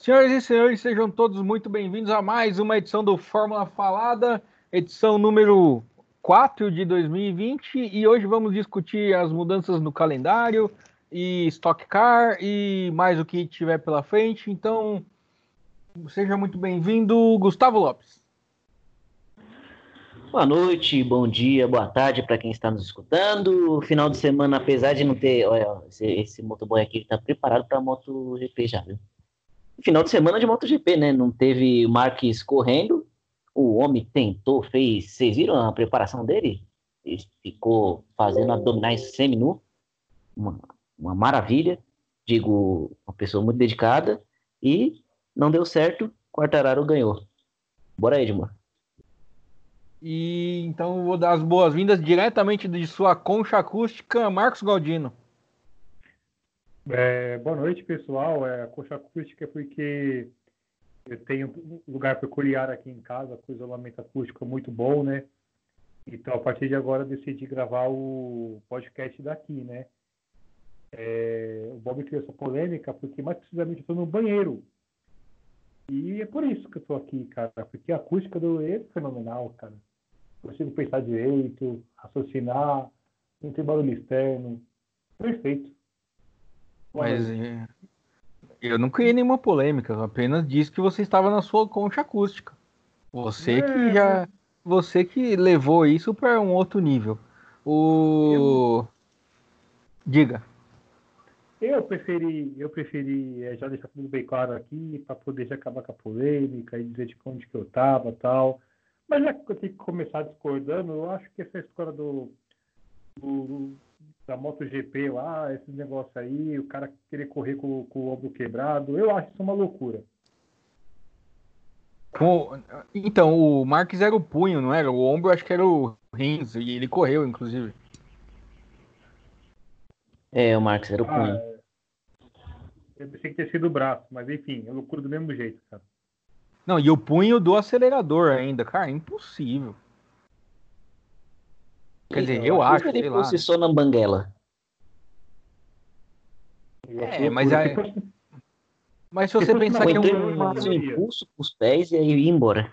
Senhoras e senhores, sejam todos muito bem-vindos a mais uma edição do Fórmula Falada, edição número 4 de 2020, e hoje vamos discutir as mudanças no calendário e Stock Car e mais o que tiver pela frente. Então, seja muito bem-vindo, Gustavo Lopes. Boa noite, bom dia, boa tarde para quem está nos escutando. Final de semana, apesar de não ter. Olha, esse, esse motoboy aqui está preparado para a MotoGP já, viu? Final de semana de MotoGP, né? Não teve Marques correndo. O homem tentou, fez. Vocês viram a preparação dele? Ele ficou fazendo abdominais semi-nu. Uma, uma maravilha. Digo, uma pessoa muito dedicada. E não deu certo. Quartararo ganhou. Bora Edmar. E então vou dar as boas-vindas diretamente de sua concha acústica, Marcos Galdino. É, boa noite, pessoal. É, coxa acústica é porque eu tenho um lugar peculiar aqui em casa, com isolamento acústico muito bom, né? Então, a partir de agora, decidi gravar o podcast daqui, né? É, o Bob criou essa polêmica porque, mais precisamente, eu estou no banheiro. E é por isso que eu estou aqui, cara. Porque a acústica do é fenomenal, cara. Eu consigo pensar direito, raciocinar, não tem barulho externo. Perfeito. Mas é, eu não criei nenhuma polêmica, eu apenas disse que você estava na sua concha acústica. Você é. que já. Você que levou isso para um outro nível. O. Eu... Diga. Eu preferi, eu preferi é, já deixar tudo bem claro aqui, para poder já acabar com a polêmica e dizer de onde que eu estava tal. Mas já que eu tenho que começar discordando, eu acho que essa história do, do, da MotoGP lá, esse negócio aí, o cara querer correr com, com o ombro quebrado, eu acho isso uma loucura. então, o Marques era o punho, não era? O ombro acho que era o Rins, e ele correu, inclusive. É, o Marques era o ah, punho. É. Eu pensei que tinha sido o braço, mas enfim, é loucura do mesmo jeito, cara. Não, e o punho do acelerador ainda, cara, impossível. Quer dizer, eu, eu acho, que ele posiciona na banguela. É, mas aí... Mas se você pensar que é um... um impulso com os pés e aí ir embora.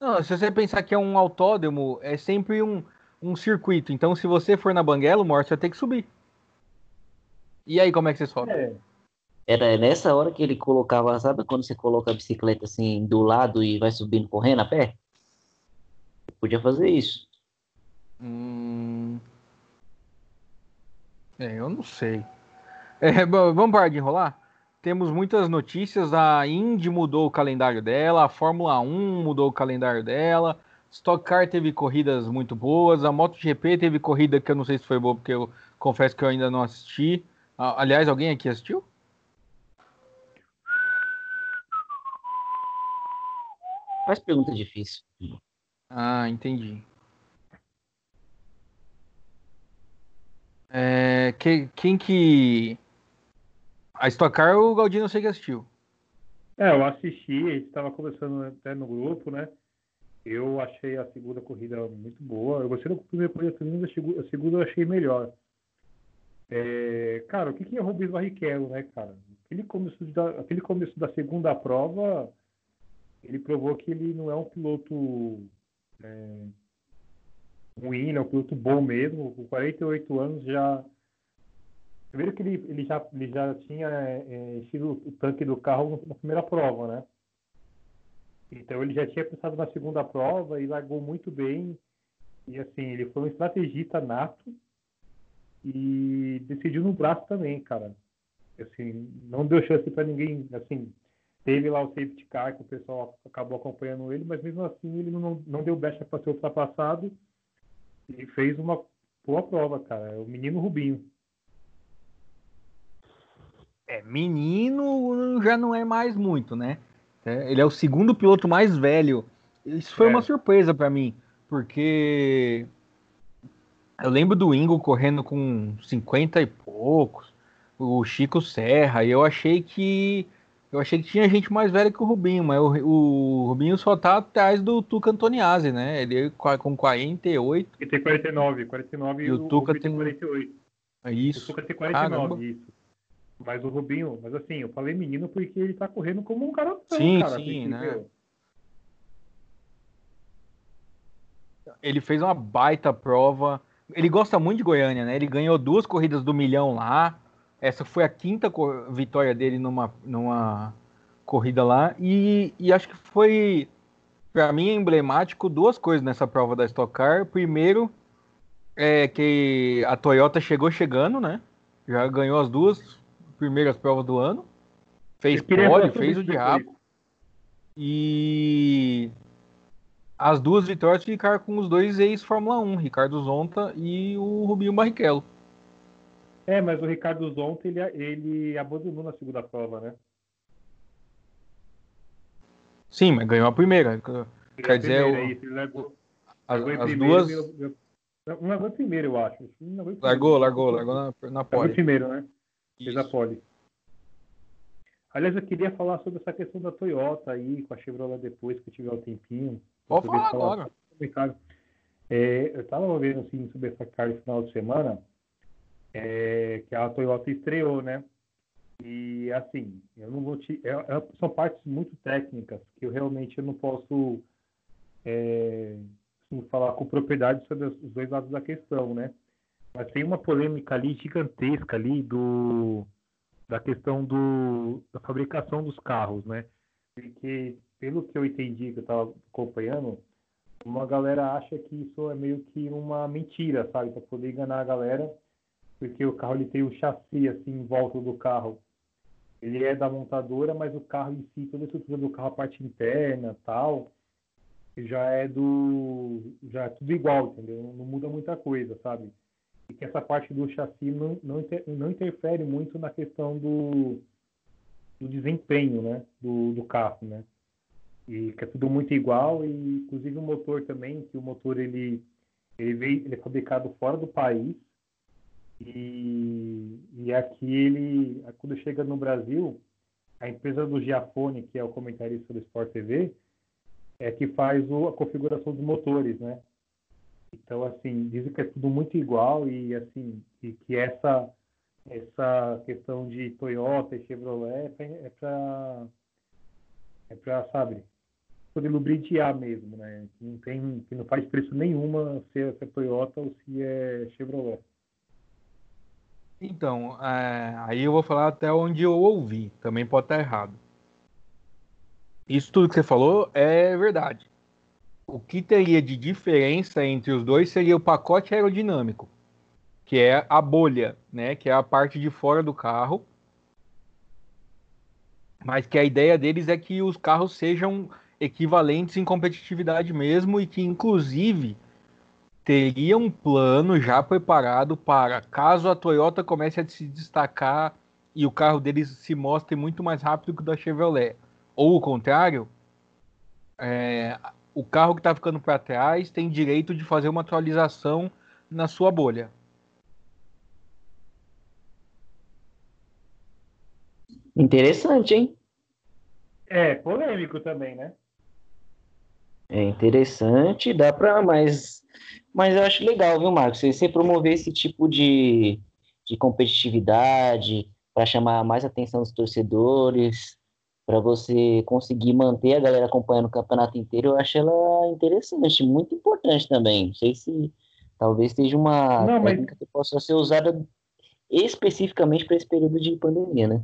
Não, se você pensar que é um autódromo, é sempre um, um circuito. Então, se você for na banguela, o Morte vai ter que subir. E aí, como é que você sobe? É. Era nessa hora que ele colocava, sabe quando você coloca a bicicleta assim do lado e vai subindo correndo a pé? Podia fazer isso. Hum... É, eu não sei. É, vamos parar de enrolar? Temos muitas notícias. A Indy mudou o calendário dela, a Fórmula 1 mudou o calendário dela, Stock Car teve corridas muito boas, a MotoGP teve corrida que eu não sei se foi boa, porque eu confesso que eu ainda não assisti. Aliás, alguém aqui assistiu? Faz pergunta difícil. Ah, entendi. É, que, quem que. A Stock Car, o Galdino eu sei que assistiu. É, eu assisti, a gente estava conversando até no grupo, né? Eu achei a segunda corrida muito boa. Eu gostei da primeira corrida também, a segunda eu achei melhor. É, cara, o que, que é Rubens Barrichello, né, cara? Aquele começo, da, aquele começo da segunda prova, ele provou que ele não é um piloto é, ruim, ele é um piloto bom mesmo, com 48 anos já. Primeiro que ele, ele, já, ele já tinha é, enchido o tanque do carro na primeira prova, né? Então ele já tinha pensado na segunda prova e largou muito bem. E assim, ele foi um estrategista nato e decidiu no braço também, cara. Assim, não deu chance para ninguém, assim, teve lá o safety car que o pessoal acabou acompanhando ele, mas mesmo assim ele não, não deu brecha para ser ultrapassado e fez uma boa prova, cara. É o menino Rubinho. É, menino já não é mais muito, né? É, ele é o segundo piloto mais velho. Isso foi é. uma surpresa para mim, porque eu lembro do Ingo correndo com 50 e poucos, o Chico Serra, e eu achei que eu achei que tinha gente mais velha que o Rubinho, mas o, o Rubinho só tá atrás do Tuca Antoniazzi, né? Ele com 48. Ele tem 49, 49 e o, o Tuca tem 48. Isso. O Tuca tem 49, Caramba. isso. Mas o Rubinho, mas assim, eu falei menino porque ele tá correndo como um cara. Sim, cara, sim, né? Ele fez uma baita prova. Ele gosta muito de Goiânia, né? Ele ganhou duas corridas do milhão lá. Essa foi a quinta vitória dele numa, numa corrida lá. E, e acho que foi, para mim, emblemático duas coisas nessa prova da Stock Car. Primeiro, é que a Toyota chegou chegando, né? Já ganhou as duas primeiras provas do ano. Fez pole, fez o diabo. E as duas vitórias ficaram com os dois ex-Fórmula 1, Ricardo Zonta e o Rubinho Barrichello. É, mas o Ricardo Zonta ele, ele abandonou na segunda prova, né? Sim, mas ganhou a primeira. Quer dizer, primeira, o... isso, largou, as, as duas. Um largou primeiro, eu acho. Largou, largou, largou na, na pole. Largou primeiro, né? Fez a pole. Aliás, eu queria falar sobre essa questão da Toyota aí, com a Chevrolet depois que tiver o tempinho. Pode falar, falar agora. É, eu estava vendo assim, sobre essa carta no final de semana, é, que a Toyota estreou, né? E assim, eu não vou te. É, é, são partes muito técnicas que eu realmente eu não posso é, assim, falar com propriedade sobre os dois lados da questão, né? Mas tem uma polêmica ali gigantesca ali do da questão do, da fabricação dos carros, né? Porque, pelo que eu entendi, que eu estava acompanhando, uma galera acha que isso é meio que uma mentira, sabe? Para poder enganar a galera, porque o carro ele tem o chassi assim em volta do carro. Ele é da montadora, mas o carro em si, toda a estrutura do carro, a parte interna, tal, já é do já é tudo igual, entendeu? Não muda muita coisa, sabe? e que essa parte do chassi não, não, inter, não interfere muito na questão do, do desempenho né, do, do carro, né? E que é tudo muito igual, e inclusive o motor também, que o motor ele, ele, veio, ele é fabricado fora do país, e, e aqui ele, quando chega no Brasil, a empresa do Giafone, que é o comentarista do Sport TV, é que faz o, a configuração dos motores, né? Então, assim, dizem que é tudo muito igual e, assim, e que essa, essa questão de Toyota e Chevrolet é para, é para, sabe, poder lubrificar mesmo, né? Que não tem, que não faz preço nenhuma se é, se é Toyota ou se é Chevrolet. Então, é, aí eu vou falar até onde eu ouvi, também pode estar errado. Isso tudo que você falou é verdade o que teria de diferença entre os dois seria o pacote aerodinâmico, que é a bolha, né, que é a parte de fora do carro. Mas que a ideia deles é que os carros sejam equivalentes em competitividade mesmo e que inclusive teria um plano já preparado para caso a Toyota comece a se destacar e o carro deles se mostre muito mais rápido que o da Chevrolet, ou o contrário, é, o carro que está ficando para trás tem direito de fazer uma atualização na sua bolha. Interessante, hein? É, polêmico também, né? É interessante, dá para, mas, mas eu acho legal, viu, Marcos? Você, você promover esse tipo de, de competitividade para chamar mais atenção dos torcedores, para você conseguir manter a galera acompanhando o campeonato inteiro, eu acho ela interessante, muito importante também. Não sei se talvez seja uma não, técnica mas... que possa ser usada especificamente para esse período de pandemia, né?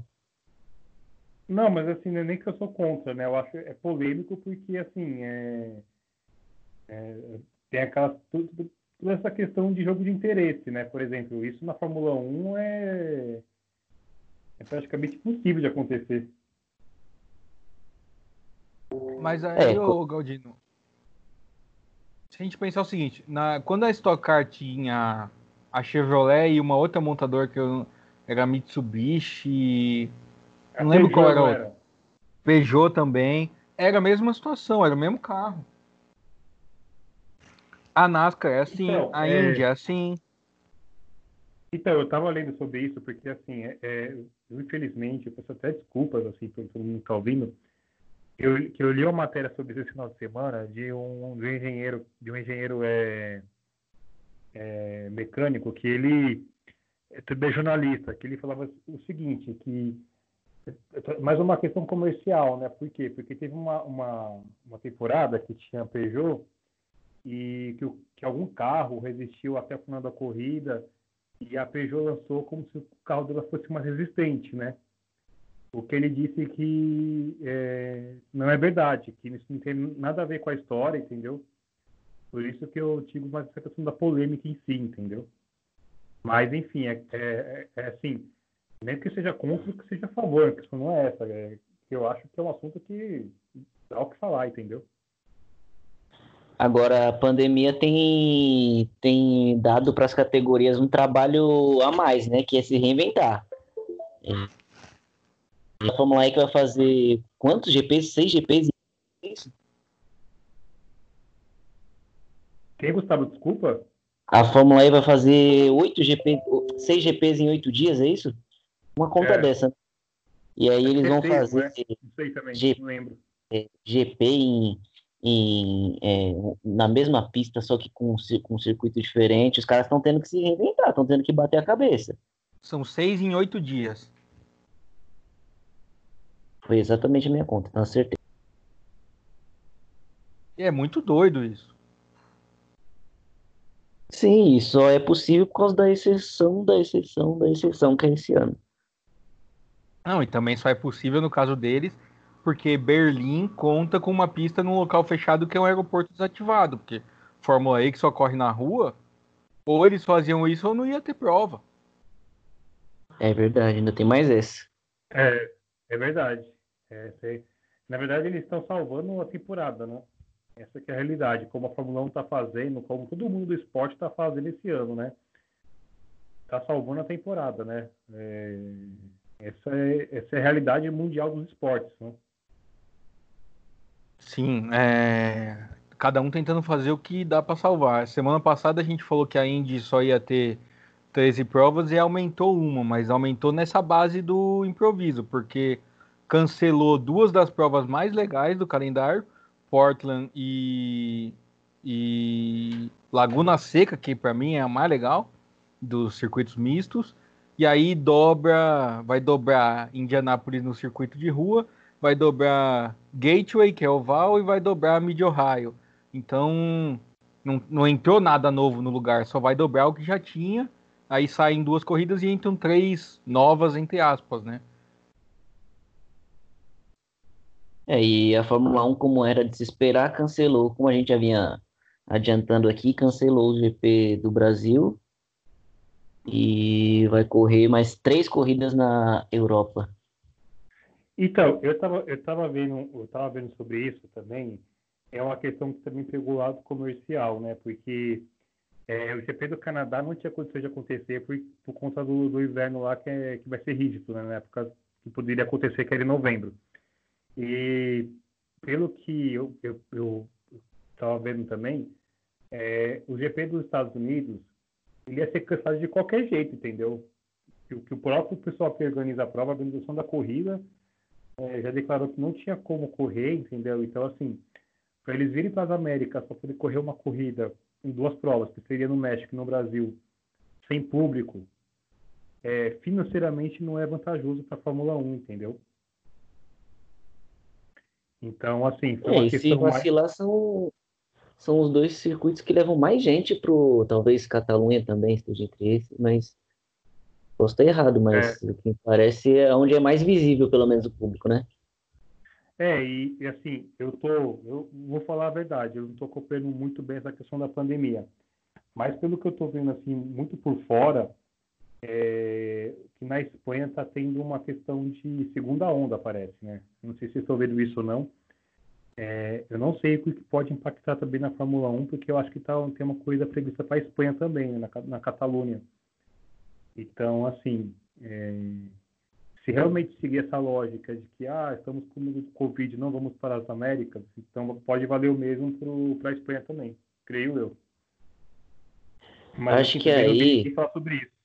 Não, mas assim, não é nem que eu sou contra, né? Eu acho é polêmico porque, assim, é, é tem aquela toda essa questão de jogo de interesse, né? Por exemplo, isso na Fórmula 1 é, é praticamente impossível de acontecer. Mas aí, é, ô, Galdino, se a gente pensar o seguinte, na, quando a Stock Car tinha a Chevrolet e uma outra montadora que eu, era Mitsubishi, não lembro Peugeot, qual era a outra. Peugeot também, era a mesma situação, era o mesmo carro. A NASCAR é assim, então, a é... Indy é assim. Então, eu estava lendo sobre isso, porque assim, é, é, infelizmente, eu peço até desculpas assim, por todo mundo que está ouvindo, eu, que eu li uma matéria sobre isso esse final de semana de um, de um engenheiro, de um engenheiro é, é, mecânico que ele também jornalista, que ele falava o seguinte, que mais uma questão comercial, né? Por quê? Porque teve uma, uma, uma temporada que tinha Peugeot e que, que algum carro resistiu até o final da corrida e a Peugeot lançou como se o carro dela fosse mais resistente, né? O que ele disse que é, não é verdade, que isso não tem nada a ver com a história, entendeu? Por isso que eu digo mais essa questão da polêmica em si, entendeu? Mas, enfim, é, é, é assim, nem que seja contra, que seja a favor, a questão não é essa. É, eu acho que é um assunto que dá o que falar, entendeu? Agora, a pandemia tem, tem dado para as categorias um trabalho a mais, né? Que é se reinventar. A Fórmula E que vai fazer quantos GPs? Seis GPs? Isso? Quem, Gustavo? Desculpa? A Fórmula E vai fazer oito GP, seis GPs em oito dias, é isso? Uma conta é. dessa. E aí eles vão fazer né? Não sei também, G, não lembro. GP em em, é, na mesma pista, só que com, com um circuito diferente, os caras estão tendo que se reinventar, estão tendo que bater a cabeça. São seis em oito dias. Foi exatamente a minha conta, tenho certeza. É muito doido isso. Sim, e só é possível por causa da exceção, da exceção, da exceção que é esse ano. Não, e também só é possível no caso deles porque Berlim conta com uma pista num local fechado que é um aeroporto desativado, porque Fórmula E que só corre na rua, ou eles faziam isso ou não ia ter prova. É verdade, ainda tem mais essa. É, é verdade. É, na verdade, eles estão salvando a temporada, né? Essa é a realidade, como a Fórmula 1 está fazendo, como todo mundo do esporte está fazendo esse ano, né? Está salvando a temporada, né? É, essa, é, essa é a realidade mundial dos esportes, né? Sim, é... cada um tentando fazer o que dá para salvar. Semana passada a gente falou que a Indy só ia ter 13 provas e aumentou uma, mas aumentou nessa base do improviso, porque cancelou duas das provas mais legais do calendário, Portland e, e Laguna Seca, que para mim é a mais legal dos circuitos mistos, e aí dobra, vai dobrar Indianápolis no circuito de rua vai dobrar Gateway, que é oval, e vai dobrar Mid-Ohio. Então, não, não entrou nada novo no lugar, só vai dobrar o que já tinha. Aí saem duas corridas e entram três novas, entre aspas, né? É, e a Fórmula 1, como era de se esperar, cancelou, como a gente já vinha adiantando aqui, cancelou o GP do Brasil e vai correr mais três corridas na Europa. Então, eu estava eu tava vendo, eu tava vendo sobre isso também. É uma questão que também pegou o lado comercial, né? Porque é, o GP do Canadá não tinha condições de acontecer por, por conta do, do inverno lá, que, é, que vai ser rígido, né? Na época que poderia acontecer, que era em novembro. E pelo que eu estava vendo também, é, o GP dos Estados Unidos ele ia ser cansado de qualquer jeito, entendeu? Que, que o próprio pessoal que organiza a prova, a organização da corrida, é, já declarou que não tinha como correr, entendeu? Então, assim, para eles virem para as Américas para poder correr uma corrida em duas provas, que seria no México e no Brasil, sem público, é, financeiramente não é vantajoso para a Fórmula 1, entendeu? Então, assim, foi uma é, questão se vacilar, mais... são, são os dois circuitos que levam mais gente pro, talvez Catalunha também esteja entre esses, mas Posso estar errado, mas é. o que parece é onde é mais visível, pelo menos, o público, né? É, e, e, assim, eu tô, eu vou falar a verdade, eu não estou acompanhando muito bem essa questão da pandemia, mas pelo que eu estou vendo, assim, muito por fora, é, que na Espanha está tendo uma questão de segunda onda, parece, né? Não sei se estão vendo isso ou não. É, eu não sei o que pode impactar também na Fórmula 1, porque eu acho que tá, tem uma coisa prevista para a Espanha também, né? na, na Catalunha. Então, assim, é, se realmente seguir essa lógica de que ah, estamos com Covid, não vamos para as Américas, então pode valer o mesmo para a Espanha também, creio eu. Mas acho que aí. Falar sobre isso.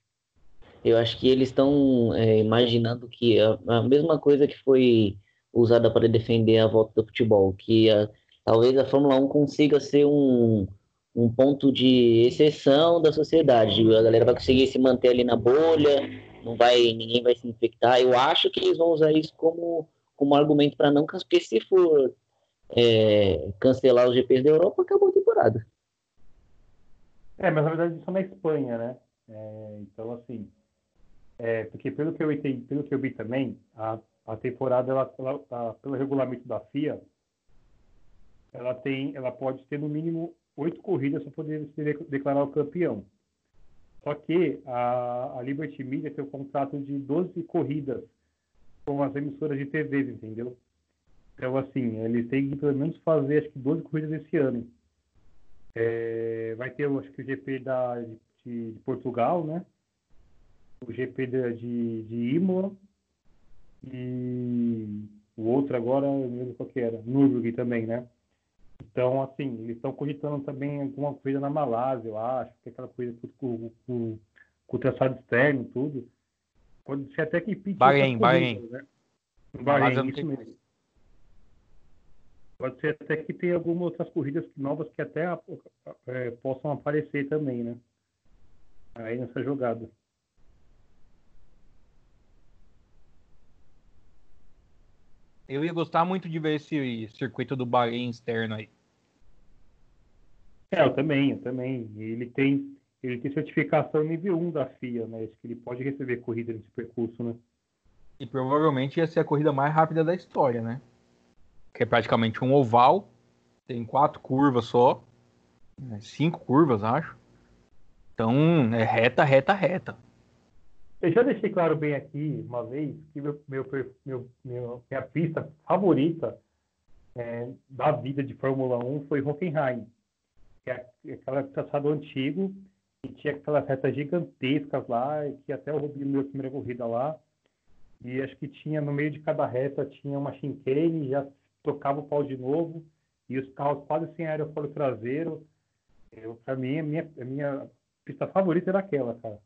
Eu acho que eles estão é, imaginando que a, a, mesma coisa que foi usada para defender a volta do futebol, que a, talvez a Fórmula 1 consiga ser um, um ponto de exceção da sociedade. A galera vai conseguir se manter ali na bolha, não vai, ninguém vai se infectar. Eu acho que eles vão usar isso como, como argumento para não, porque se for é, cancelar os GPs da Europa, acabou a temporada. É, mas na verdade isso é na Espanha, né? É, então, assim, é, porque pelo que eu entendi, pelo que eu vi também, a, a temporada, ela, ela, a, pelo regulamento da FIA, ela tem, ela pode ter no mínimo oito corridas para poder se declarar o campeão. Só que a, a Liberty Media tem um contrato de 12 corridas com as emissoras de TV, entendeu? Então, assim, eles têm que pelo menos fazer, acho que 12 corridas esse ano. É, vai ter, acho que o GP da, de, de Portugal, né? O GP de, de, de Imola e o outro agora, eu não lembro qual que era, Nürburgring também, né? Então, assim, eles estão cogitando também alguma coisa na Malásia, eu acho, que aquela coisa com, com, com o traçado externo e tudo. Pode ser até que pinte. Bahrein, Bahrein. Né? Bahrein, isso mesmo. Pode ser até que tenha algumas outras corridas novas que até é, possam aparecer também, né? Aí nessa jogada. Eu ia gostar muito de ver esse circuito do Bahrein externo aí. É, eu também, eu também. Ele tem, ele tem certificação nível 1 da FIA, né? Acho que ele pode receber corrida nesse percurso, né? E provavelmente ia ser a corrida mais rápida da história, né? Que é praticamente um oval, tem quatro curvas só, né? cinco curvas, acho. Então, é reta, reta, reta. Eu já deixei claro bem aqui, uma vez, que meu, meu, meu, meu minha pista favorita é, da vida de Fórmula 1 foi Hockenheim, que é aquela traçado antigo, e tinha aquelas retas gigantescas lá, que até eu roubei minha primeira corrida lá, e acho que tinha, no meio de cada reta, tinha uma chicane, já tocava o pau de novo, e os carros quase sem aerofólio traseiro. Para mim, a minha, a minha pista favorita era aquela, cara.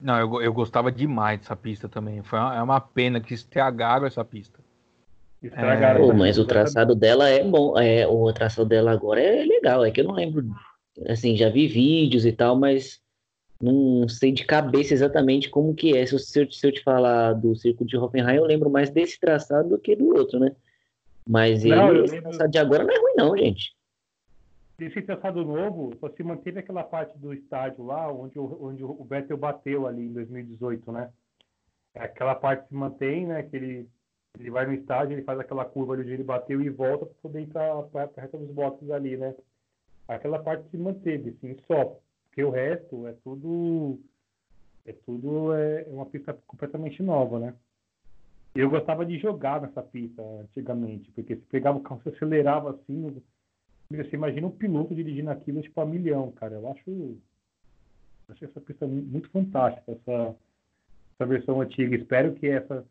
Não, eu, eu gostava demais dessa pista também. Foi uma, é uma pena que estragaram essa pista. Estragaram. É... Pô, mas o traçado dela é bom. É, o traçado dela agora é legal. É que eu não lembro. Assim, já vi vídeos e tal, mas não sei de cabeça exatamente como que é. Se eu, se eu te falar do circuito de Hoffenheim, eu lembro mais desse traçado do que do outro, né? Mas não, ele, esse lembro... traçado de agora não é ruim, não, gente esse traçado novo só se manteve aquela parte do estádio lá onde o, onde o Vettel bateu ali em 2018, né? Aquela parte se mantém, né? Que ele, ele vai no estádio, ele faz aquela curva onde ele bateu e volta para poder ir para reta dos boxes ali, né? Aquela parte se manteve, assim, só. Porque o resto é tudo é tudo é, é uma pista completamente nova, né? Eu gostava de jogar nessa pista antigamente, porque se pegava o carro, se acelerava assim, você imagina um piloto dirigindo aquilo tipo a milhão, cara. Eu acho, acho essa pista muito fantástica, essa, essa versão antiga. Espero que essa,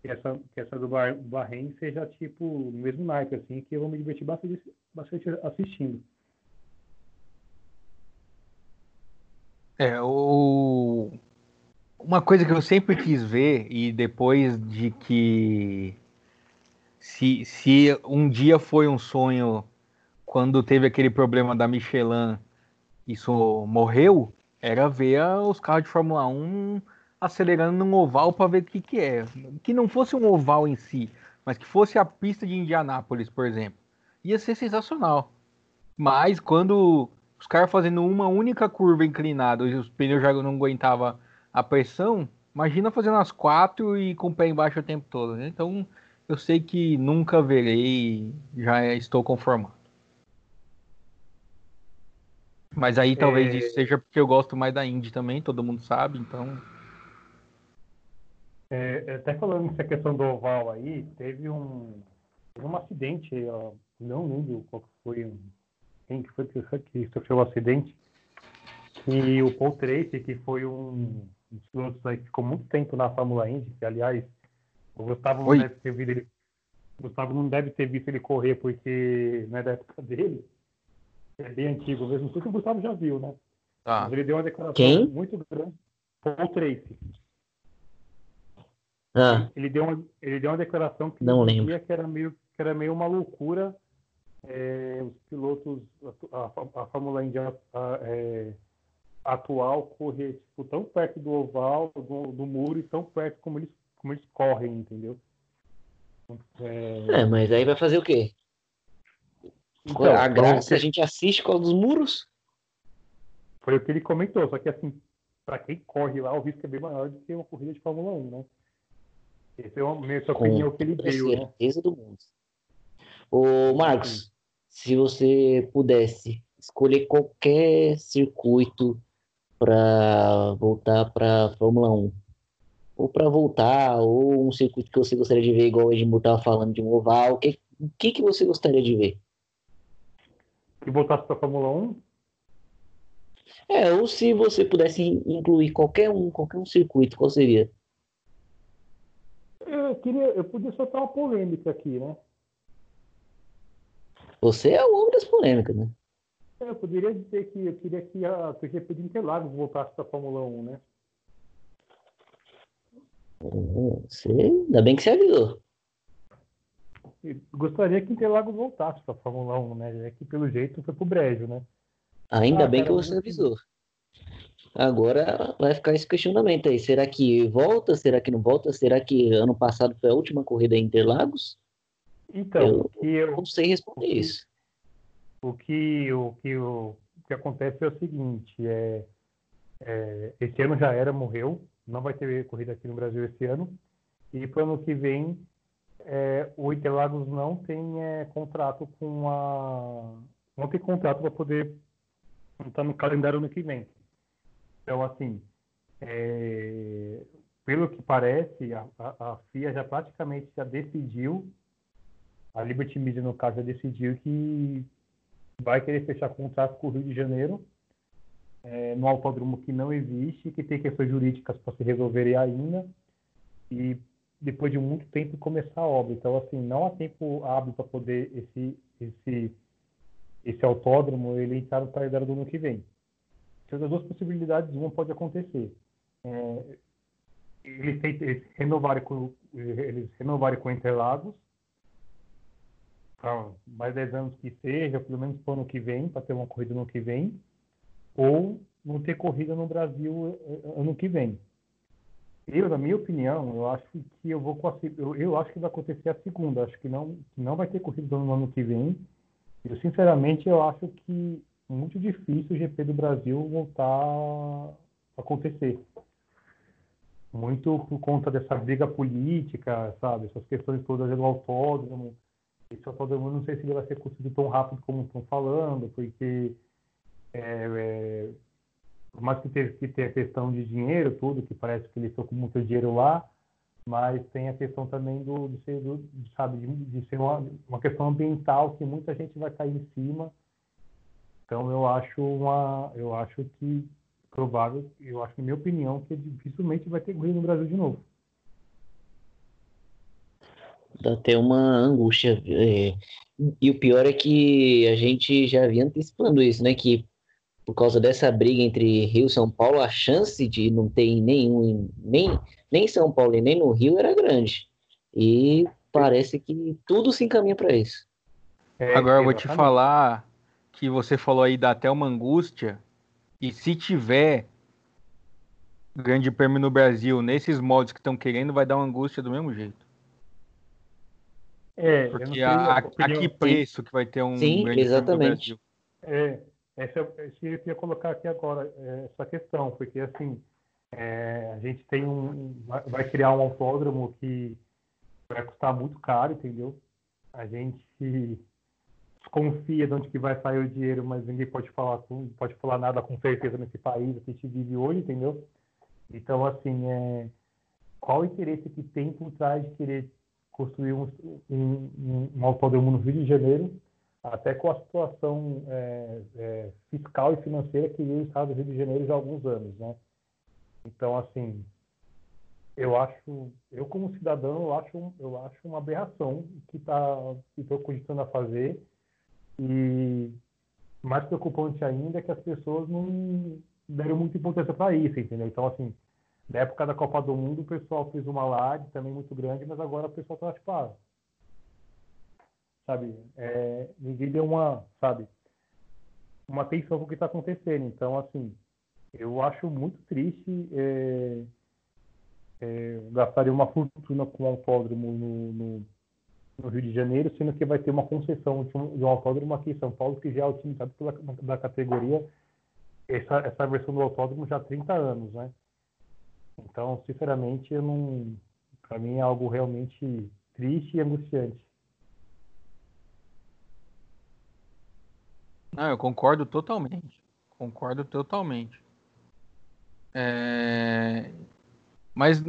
que essa, que essa do Bahrein seja tipo no mesmo naipe, assim, que eu vou me divertir bastante, bastante assistindo. É, o... uma coisa que eu sempre quis ver, e depois de que se, se um dia foi um sonho quando teve aquele problema da Michelin, isso morreu, era ver os carros de Fórmula 1 acelerando num oval para ver o que, que é. Que não fosse um oval em si, mas que fosse a pista de Indianápolis, por exemplo. Ia ser sensacional. Mas quando os caras fazendo uma única curva inclinada os pneus já não aguentavam a pressão, imagina fazendo as quatro e com o pé embaixo o tempo todo. Né? Então eu sei que nunca verei, já estou conformado. Mas aí talvez é... isso seja porque eu gosto mais da Indy também, todo mundo sabe, então. É, até falando nessa questão do oval aí, teve um, teve um acidente, ó, não lembro qual foi, quem que foi que sofreu o um acidente, e o Paul Tracy, que foi um dos pilotos aí que ficou muito tempo na Fórmula Indy, que aliás, o Gustavo não deve ter visto ele, Gustavo não deve ter visto ele correr porque não é da época dele, é bem antigo mesmo. Não sei se o Gustavo já viu, né? Ah. Mas ele deu uma declaração Quem? muito grande. Paul Tracy. Ah. Ele, deu uma, ele deu uma declaração que não lembro. que era meio que era meio uma loucura é, os pilotos, a, a, a Fórmula Indy é, atual correr tipo, tão perto do oval, do, do, muro e tão perto como eles, como eles correm, entendeu? É... é mas aí vai fazer o quê? Então, a graça que... a gente assiste com os muros? Foi o que ele comentou, só que assim, para quem corre lá, o risco é bem maior do que uma corrida de Fórmula 1, né? Essa é a minha opinião que ele deu, né? certeza do mundo. Ô, Marcos, Sim. se você pudesse escolher qualquer circuito para voltar para Fórmula 1, ou para voltar, ou um circuito que você gostaria de ver, igual o Edmundo estava falando de um oval, o que, que, que você gostaria de ver? Que voltasse para Fórmula 1? É, ou se você pudesse incluir qualquer um, qualquer um circuito, qual seria? Eu queria, eu podia soltar uma polêmica aqui, né? Você é o homem das polêmicas, né? É, eu poderia dizer que eu queria que a TGP de Interlagos voltasse para a Fórmula 1, né? Você, ainda bem que você avisou. Gostaria que Interlagos voltasse para a Fórmula 1, né? É que pelo jeito foi pro brejo, né? Ainda ah, bem cara, que você avisou. Agora vai ficar esse questionamento aí. Será que volta? Será que não volta? Será que ano passado foi a última corrida em Interlagos? Então, eu, eu não sei responder isso. O que, o, que, o, o que acontece é o seguinte: é, é, esse ano já era, morreu, não vai ter corrida aqui no Brasil esse ano, e para o ano que vem é, o Interlagos não tem é, contrato com a. não tem contrato para poder estar no calendário ano que vem. Então, assim, é, pelo que parece, a, a, a, FIA já praticamente já decidiu, a Liberty Media, no caso, já decidiu que vai querer fechar contrato com o Rio de Janeiro, é, no autódromo que não existe, que tem questões jurídicas para se resolverem ainda, e depois de muito tempo começar a obra. Então, assim, não há tempo hábil para poder esse, esse, esse autódromo ele entrar no calendário do ano que vem. Então, das duas possibilidades, uma pode acontecer. É, eles, tem, eles, renovarem com, eles com Interlagos, para mais 10 anos que seja, pelo menos para o ano que vem, para ter uma corrida no ano que vem, ou não ter corrida no Brasil eh, ano que vem. Eu, na minha opinião, eu acho que eu vou eu, eu acho que vai acontecer a segunda. Acho que não, não vai ter corrida no ano que vem. Eu, sinceramente, eu acho que muito difícil o GP do Brasil voltar a acontecer. Muito por conta dessa briga política, sabe? Essas questões todas do autódromo. Esse autódromo, não sei se ele vai ser construído tão rápido como estão falando, porque é, é, por mais que tenha, que tenha a questão de dinheiro, tudo, que parece que eles estão com muito dinheiro lá, mas tem a questão também do, de ser, do, sabe, de, de ser uma, uma questão ambiental que muita gente vai cair em cima então eu acho uma, eu acho que provável, eu acho, na minha opinião, que dificilmente vai ter corrida no Brasil de novo. Dá até uma angústia. É... E o pior é que a gente já vinha antecipando isso, né? Que por causa dessa briga entre Rio e São Paulo, a chance de não ter nenhum, nem, nem em São Paulo e nem no Rio era grande. E parece que tudo se encaminha para isso. É, Agora eu vou te falar que você falou aí dá até uma angústia. E se tiver grande prêmio no Brasil nesses modos que estão querendo, vai dar uma angústia do mesmo jeito. É, Porque a, a, a, que preço que vai ter um Sim, grande exatamente. prêmio no Brasil? É, essa, eu ia colocar aqui agora é, essa questão, porque assim, é, a gente tem um. Vai criar um autódromo que vai custar muito caro, entendeu? A gente desconfia de onde que vai sair o dinheiro, mas ninguém pode falar, pode falar nada com certeza nesse país que a gente vive hoje, entendeu? Então, assim, é, qual o interesse que tem por trás de querer construir um, um, um autódromo no Rio de Janeiro, até com a situação é, é, fiscal e financeira que vive o Estado do Rio de Janeiro já há alguns anos, né? Então, assim, eu acho, eu como cidadão, eu acho, eu acho uma aberração que tá, estou cogitando a fazer e mais preocupante ainda é que as pessoas não deram muita importância para isso, entendeu? Então, assim, na época da Copa do Mundo, o pessoal fez uma live também muito grande, mas agora o pessoal tá tipo, ah, sabe? É, ninguém deu uma, sabe, uma atenção para o que está acontecendo. Então, assim, eu acho muito triste é, é, gastaria uma fortuna com um autódromo no, no, no, Rio de Janeiro, sendo que vai ter uma concessão de um, de um autódromo aqui em São Paulo, que já é otimizado pela da categoria, essa, essa versão do autódromo já há 30 anos, né? Então, sinceramente, eu não, para mim é algo realmente triste e angustiante. Não, eu concordo totalmente. Concordo totalmente. É... Mas,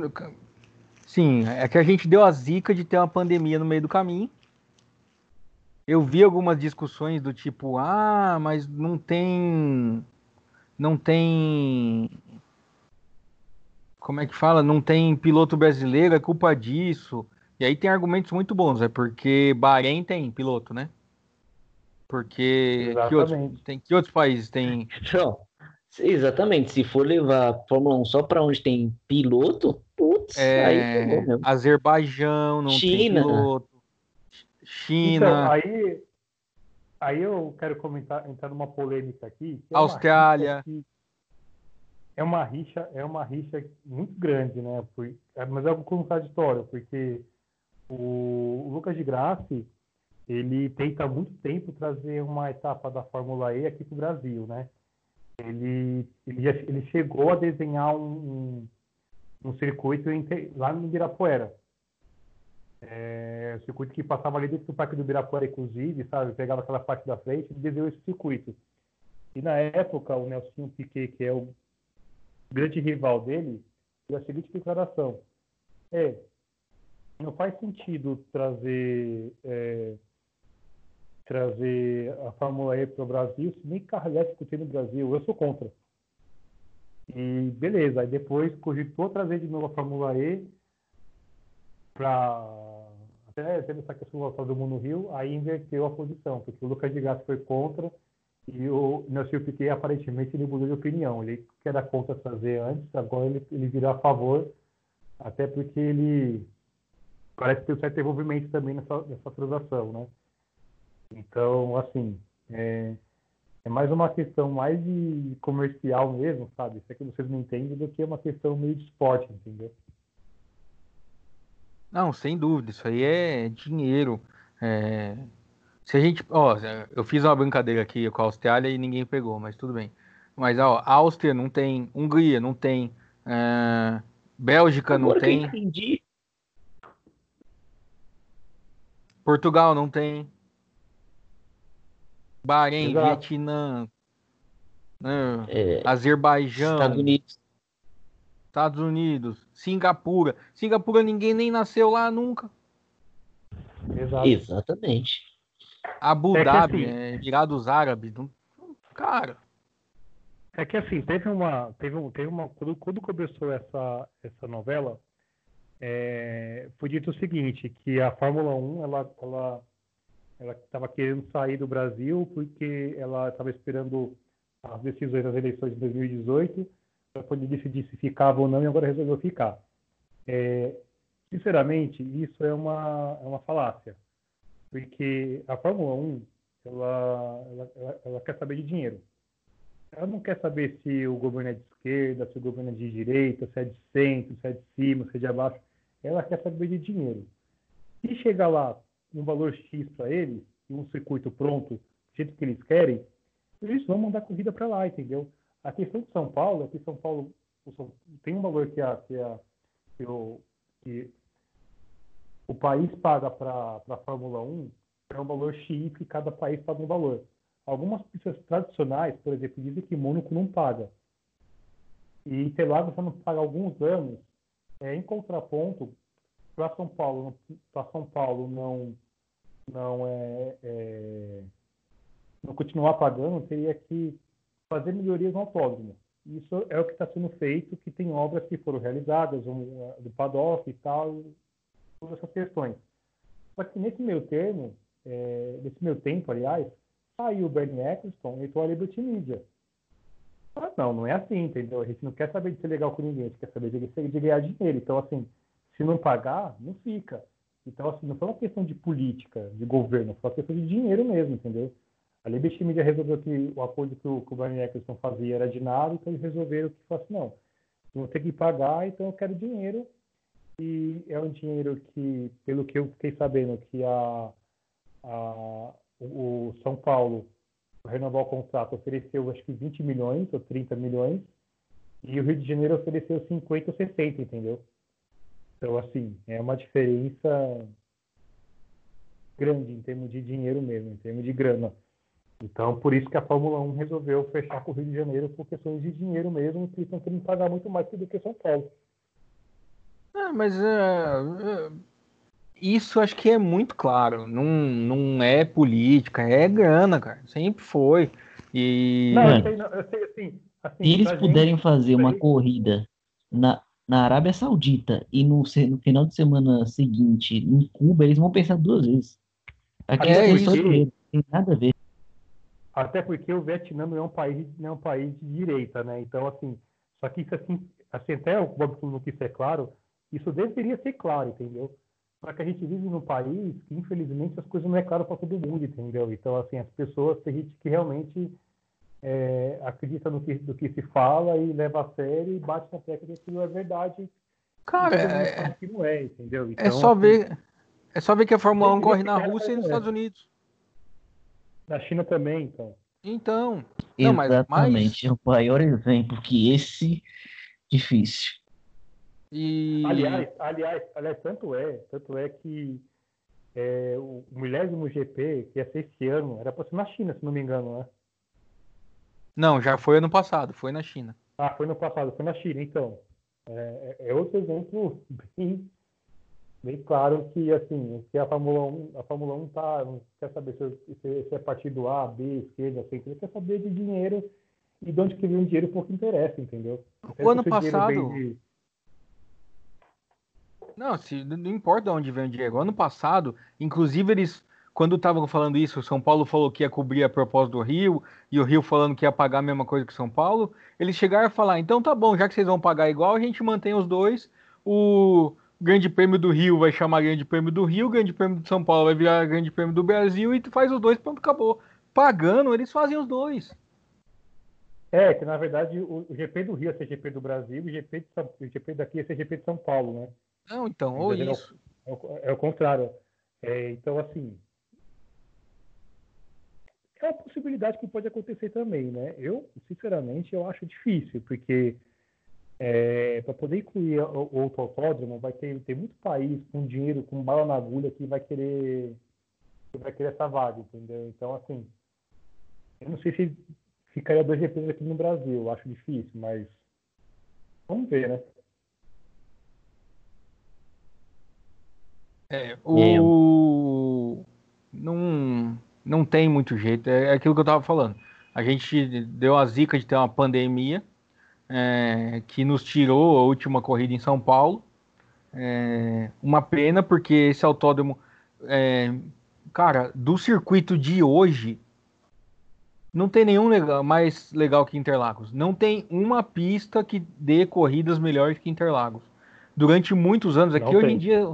sim, é que a gente deu a zica de ter uma pandemia no meio do caminho. Eu vi algumas discussões do tipo, ah, mas não tem. Não tem. Como é que fala? Não tem piloto brasileiro, é culpa disso. E aí tem argumentos muito bons, é porque Bahrein tem piloto, né? Porque que outros, tem, que outros países tem. Não, Exatamente, se for levar a Fórmula 1 só para onde tem piloto, putz, é, aí mesmo. Azerbaijão não China. tem piloto. China. Então, aí, aí eu quero comentar, entrar numa polêmica aqui. É Austrália. é uma rixa, é uma rixa muito grande, né? É, mas é algo contraditório, porque o, o Lucas de Grassi, ele tenta há muito tempo trazer uma etapa da Fórmula E aqui para o Brasil, né? ele, ele, ele chegou a desenhar um, um, um circuito lá no Ibirapuera. É, um circuito que passava ali dentro do Parque do Ibirapuera, inclusive, sabe? Pegava aquela parte da frente e desenhou esse circuito. E na época, o Nelson Piquet, que é o grande rival dele, fez a seguinte declaração: É, não faz sentido trazer é, trazer a Fórmula E para o Brasil, se nem carro elétrico tem no Brasil, eu sou contra. E beleza, aí depois cogitou trazer de novo a Fórmula E para até teve essa questão do mundo no Rio, aí inverteu a posição, porque o Lucas de Gato foi contra e o Nelson Piquet aparentemente ele mudou de opinião. Ele que era contra trazer antes, agora ele, ele virou a favor, até porque ele parece ter um certo envolvimento também nessa, nessa transação, né? Então, assim, é, é mais uma questão mais de comercial mesmo, sabe? Isso é que vocês não entendem do que uma questão meio de esporte, entendeu? Não, sem dúvida, isso aí é dinheiro. É... Se a gente. Ó, eu fiz uma brincadeira aqui com a Austrália e ninguém pegou, mas tudo bem. Mas, ó, Áustria não tem, Hungria não tem, é... Bélgica Agora não tem. Entendi. Portugal não tem. Bahrein, Exato. Vietnã, né, é, Azerbaijão, Estados Unidos. Estados Unidos, Singapura. Singapura ninguém nem nasceu lá nunca. Exato. Exatamente. Abu é Dhabi, assim, é, Emirados Árabes. Cara. É que assim, teve uma. Teve, um, teve uma. Quando, quando começou essa, essa novela, é, foi dito o seguinte, que a Fórmula 1 ela, ela ela estava querendo sair do Brasil porque ela estava esperando as decisões das eleições de 2018 para poder decidir se ficava ou não e agora resolveu ficar. É, sinceramente, isso é uma, é uma falácia, porque a Fórmula 1 ela, ela, ela, ela quer saber de dinheiro. Ela não quer saber se o governo é de esquerda, se o governo é de direita, se é de centro, se é de cima, se é de abaixo. Ela quer saber de dinheiro. Se chegar lá um valor X para eles, e um circuito pronto, do jeito que eles querem, eles vão mandar corrida para lá, entendeu? A questão de São Paulo é que São Paulo tem um valor que, a, que, a, que, o, que o país paga para a Fórmula 1, é um valor X e cada país paga um valor. Algumas pistas tradicionais, por exemplo, dizem que Mônaco não paga. E Interlagos não paga alguns anos, é, em contraponto, para São Paulo, para São Paulo não não é, é, não continuar pagando, teria que fazer melhorias no autódromo. Isso é o que está sendo feito, que tem obras que foram realizadas, um, do paddock e tal, todas essas questões. Só que nesse meio termo, é, nesse meio tempo, aliás, saiu o Bernie Eccleston e entrou a Liberty Media. Ah, não, não é assim, entendeu? A gente não quer saber de ser legal com ninguém, a gente quer saber de, de ganhar dinheiro. Então, assim, se não pagar, não fica. Então, assim, não foi uma questão de política, de governo, foi uma questão de dinheiro mesmo, entendeu? A Liberty Media resolveu que o acordo que o, que o Brian Eccleston fazia era de nada, então eles resolveram que fosse, não, vou ter que pagar, então eu quero dinheiro. E é um dinheiro que, pelo que eu fiquei sabendo, que a, a, o São Paulo, renovar o contrato, ofereceu acho que 20 milhões ou 30 milhões, e o Rio de Janeiro ofereceu 50 ou 60, entendeu? Então, assim, é uma diferença grande em termos de dinheiro mesmo, em termos de grana. Então, por isso que a Fórmula 1 resolveu fechar com o Rio de Janeiro por questões de dinheiro mesmo, que estão querendo pagar muito mais do que São Paulo. É, mas uh, uh, isso acho que é muito claro. Não, não é política, é grana, cara. Sempre foi. E... Não, eu sei, eu sei assim, assim, Se eles puderem gente, fazer uma corrida na, na Arábia Saudita e no, no final de semana seguinte em Cuba, eles vão pensar duas vezes. Aqui é, isso. Tem nada a ver. Até porque o Vietnã não é um país, não é um país de direita, né? Então, assim, só que isso assim, assim até o Bob não quis ser claro, isso deveria ser claro, entendeu? Só que a gente vive num país que, infelizmente, as coisas não é claro para todo mundo, entendeu? Então, assim, as pessoas, tem gente que realmente é, acredita no que, do que se fala e leva a sério e bate na tecla que aquilo é verdade. Cara, é, que não é, entendeu? É então, é só assim, ver. É só ver que a Fórmula 1 corre na Rússia e nos Estados Unidos. Na China também, então. Então. Não, Exatamente. Mas... É o maior exemplo que esse difícil. E... Aliás, aliás, aliás, tanto é, tanto é que é, o milésimo GP, que ia ser esse ano, era para ser na China, se não me engano, né? Não, já foi ano passado, foi na China. Ah, foi no passado, foi na China, então. É, é, é outro exemplo bem bem claro que assim que a Fórmula 1 a Fórmula 1 tá não quer saber se, se, se é partido A B esquerda centro quer saber de dinheiro e de onde que vem o dinheiro pouco interessa entendeu o ano passado de... não se não importa de onde vem o dinheiro ano passado inclusive eles quando estavam falando isso, o São Paulo falou que ia cobrir a propósito do Rio, e o Rio falando que ia pagar a mesma coisa que o São Paulo, eles chegaram a falar, então tá bom, já que vocês vão pagar igual, a gente mantém os dois, o, Grande Prêmio do Rio vai chamar Grande Prêmio do Rio, Grande Prêmio de São Paulo vai virar Grande Prêmio do Brasil e tu faz os dois, pronto, acabou. Pagando, eles fazem os dois. É, que na verdade o, o GP do Rio é ser GP do Brasil e o GP, de São, o GP daqui é ser GP de São Paulo, né? Não, então, ou é isso. É o, é o contrário. É, então, assim. É uma possibilidade que pode acontecer também, né? Eu, sinceramente, eu acho difícil, porque é, para poder incluir o, outro autódromo, vai ter, ter muito país com dinheiro, com bala na agulha que vai querer que vai querer essa vaga, entendeu? Então, assim, eu não sei se ficaria dois GPs aqui no Brasil, eu acho difícil, mas vamos ver, né? É, o... Não, não tem muito jeito, é aquilo que eu estava falando. A gente deu a zica de ter uma pandemia, é, que nos tirou a última corrida em São Paulo. É, uma pena, porque esse autódromo, é, cara, do circuito de hoje, não tem nenhum legal, mais legal que Interlagos. Não tem uma pista que dê corridas melhores que Interlagos. Durante muitos anos aqui, hoje em dia,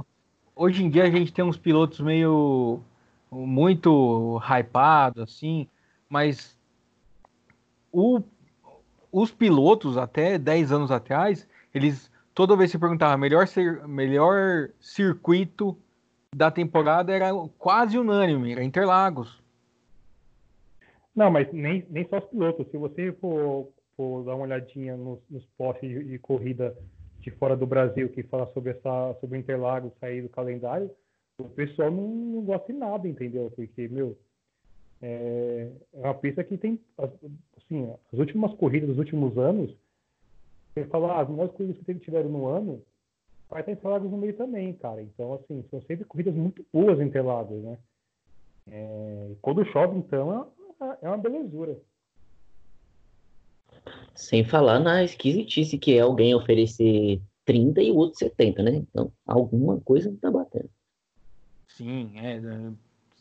hoje em dia a gente tem uns pilotos meio muito hypados assim, mas o os pilotos, até 10 anos atrás, eles toda vez se perguntavam melhor, melhor circuito da temporada era quase unânime, era Interlagos. Não, mas nem, nem só os pilotos. Se você for, for dar uma olhadinha nos, nos postes de, de, corrida de fora do Brasil que fala sobre essa sobre Interlagos sair do calendário, o pessoal não, não gosta de nada, entendeu? Porque, meu, é, uma pista que tem assim, as últimas corridas dos últimos anos, você fala, ah, as melhores corridas que tiveram no ano, vai estar Interlagos no meio também, cara. Então, assim, são sempre corridas muito boas em Interlagos, né? É, quando chove, então, é, é uma belezura. Sem falar na esquisitice que é alguém oferecer 30 e o outro 70, né? Então, alguma coisa não tá batendo. Sim, é.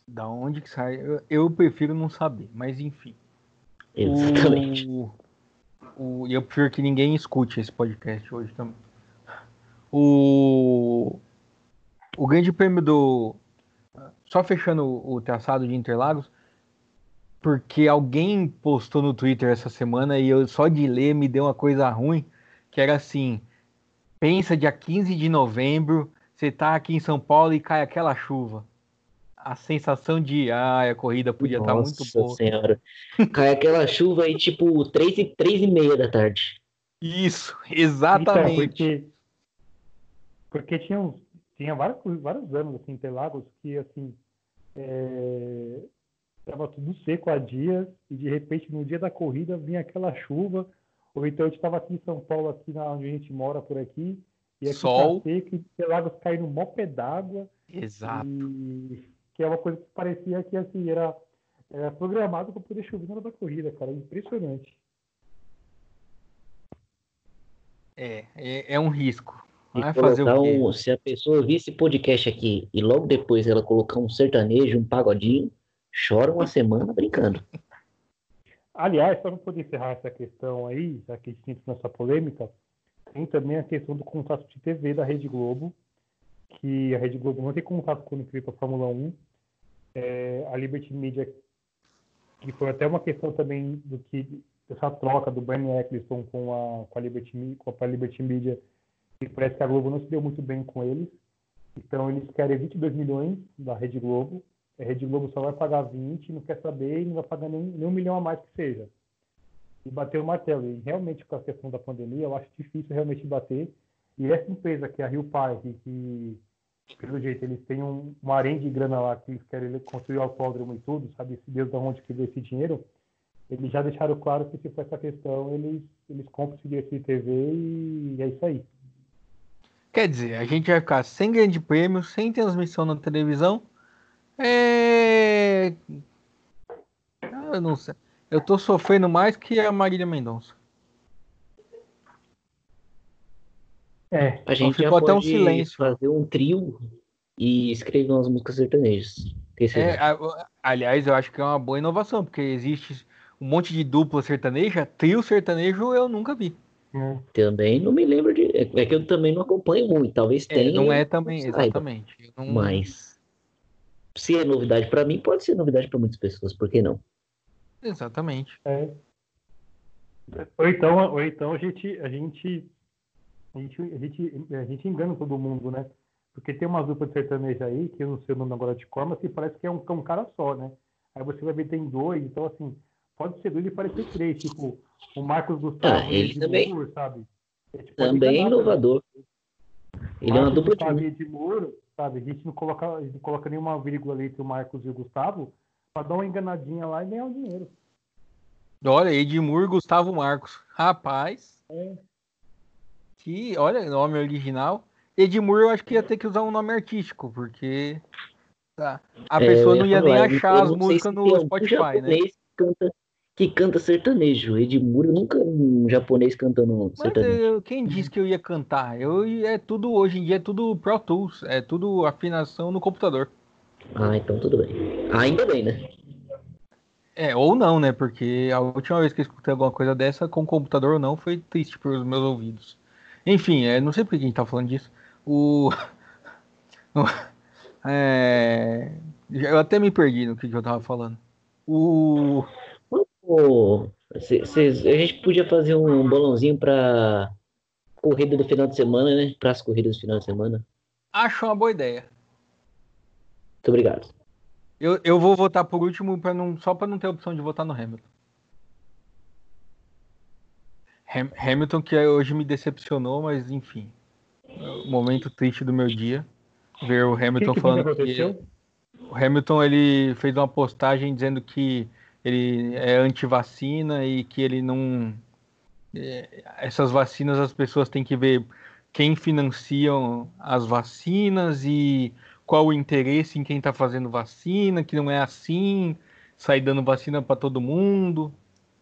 Da onde que sai? Eu, eu prefiro não saber, mas enfim. Exatamente. O, o, eu prefiro que ninguém escute esse podcast hoje também. O, o grande prêmio do. Só fechando o traçado de Interlagos, porque alguém postou no Twitter essa semana e eu só de ler me deu uma coisa ruim, que era assim: pensa dia 15 de novembro, você tá aqui em São Paulo e cai aquela chuva. A sensação de, ah, a corrida podia estar tá muito boa. Senhora. Cai aquela chuva aí, tipo, 3 e, 3 e meia da tarde. Isso, exatamente. Então, porque, porque tinha, tinha vários, vários anos, assim, Interlagos, que, assim, é, tava tudo seco há dias e de repente no dia da corrida vinha aquela chuva ou então a gente estava aqui em São Paulo aqui na onde a gente mora por aqui e aqui tá Sol. tá seco e Interlagos caindo um mó pé d'água exato e, que é uma coisa que parecia que assim era, era programado para poder chover na hora da corrida cara impressionante é é, é um risco Vai fazer o quê? Um, se a pessoa ouvir esse podcast aqui e logo depois ela colocar um sertanejo, um pagodinho, chora uma semana brincando. Aliás, só para poder encerrar essa questão aí, já que a gente entra nessa polêmica, tem também a questão do contrato de TV da Rede Globo, que a Rede Globo não tem contato com o para a Fórmula 1. É, a Liberty Media, que foi até uma questão também do que essa troca do Bernie Eccleston com a, com a, Liberty, com a Liberty Media, e parece que a Globo não se deu muito bem com eles. Então eles querem 22 milhões da Rede Globo a Rede Globo só vai pagar 20, não quer saber e não vai pagar nem, nem um milhão a mais que seja. E bater o martelo. E realmente, com a questão da pandemia, eu acho difícil realmente bater. E essa empresa, que é a Rio Park, que, pelo jeito, eles têm um, um arém de grana lá, que eles querem construir o autódromo e tudo, sabe? Se Deus de onde que deu esse dinheiro, eles já deixaram claro que se for essa questão, eles, eles compram esse direito de TV e é isso aí. Quer dizer, a gente vai ficar sem grande prêmio, sem transmissão na televisão é... Eu não sei. Eu tô sofrendo mais que a Marília Mendonça. É, a gente ficou até um silêncio. fazer um trio e escrever umas músicas sertanejas. É, aliás, eu acho que é uma boa inovação, porque existe um monte de dupla sertaneja, trio sertanejo eu nunca vi. É. Também não me lembro de. É que eu também não acompanho muito, talvez é, tenha. Não é também, exatamente. Não... Mas se é novidade para mim, pode ser novidade para muitas pessoas, por que não? Exatamente. É. Ou então, ou então a gente, a gente, a gente, a gente, a gente engana todo mundo, né? Porque tem uma dupla de sertaneja aí, que eu não sei o nome agora de cor, mas que parece que é um, é um cara só, né? Aí você vai ver tem dois, então assim, pode ser dois e parecer três, tipo, o Marcos Gustavo ah, ele também, Moore, sabe? É, tipo, também é inovador. Ele é uma dupla de... de Muro, sabe? A gente não coloca, não coloca nenhuma vírgula ali entre o Marcos e o Gustavo para dar uma enganadinha lá e ganhar o dinheiro. Olha, Edmur Gustavo Marcos. Rapaz. É. Que, olha, nome original. Edmur eu acho que ia ter que usar um nome artístico, porque tá. a é, pessoa não ia falar, nem achar as músicas no Spotify, né? Canta, que canta sertanejo. Edmur, nunca um japonês cantando sertanejo. Eu, quem disse que eu ia cantar? Eu, é tudo, hoje em dia, é tudo Pro Tools, é tudo afinação no computador. Ah, então tudo bem. Ainda bem, né? É, ou não, né? Porque a última vez que eu escutei alguma coisa dessa, com computador ou não, foi triste para os meus ouvidos. Enfim, é, não sei por que a gente tá falando disso. O. é... Eu até me perdi no que eu tava falando. O cê, cê, a gente podia fazer um bolãozinho para corrida do final de semana, né? Para as corridas do final de semana. Acho uma boa ideia. Muito obrigado. Eu, eu vou votar por último para não, só para não ter opção de votar no Hamilton. Ham, Hamilton que hoje me decepcionou, mas enfim. momento triste do meu dia. Ver o Hamilton que que falando que. O Hamilton ele fez uma postagem dizendo que ele é anti-vacina e que ele não. É, essas vacinas as pessoas têm que ver quem financiam as vacinas e qual o interesse em quem está fazendo vacina, que não é assim, sair dando vacina para todo mundo.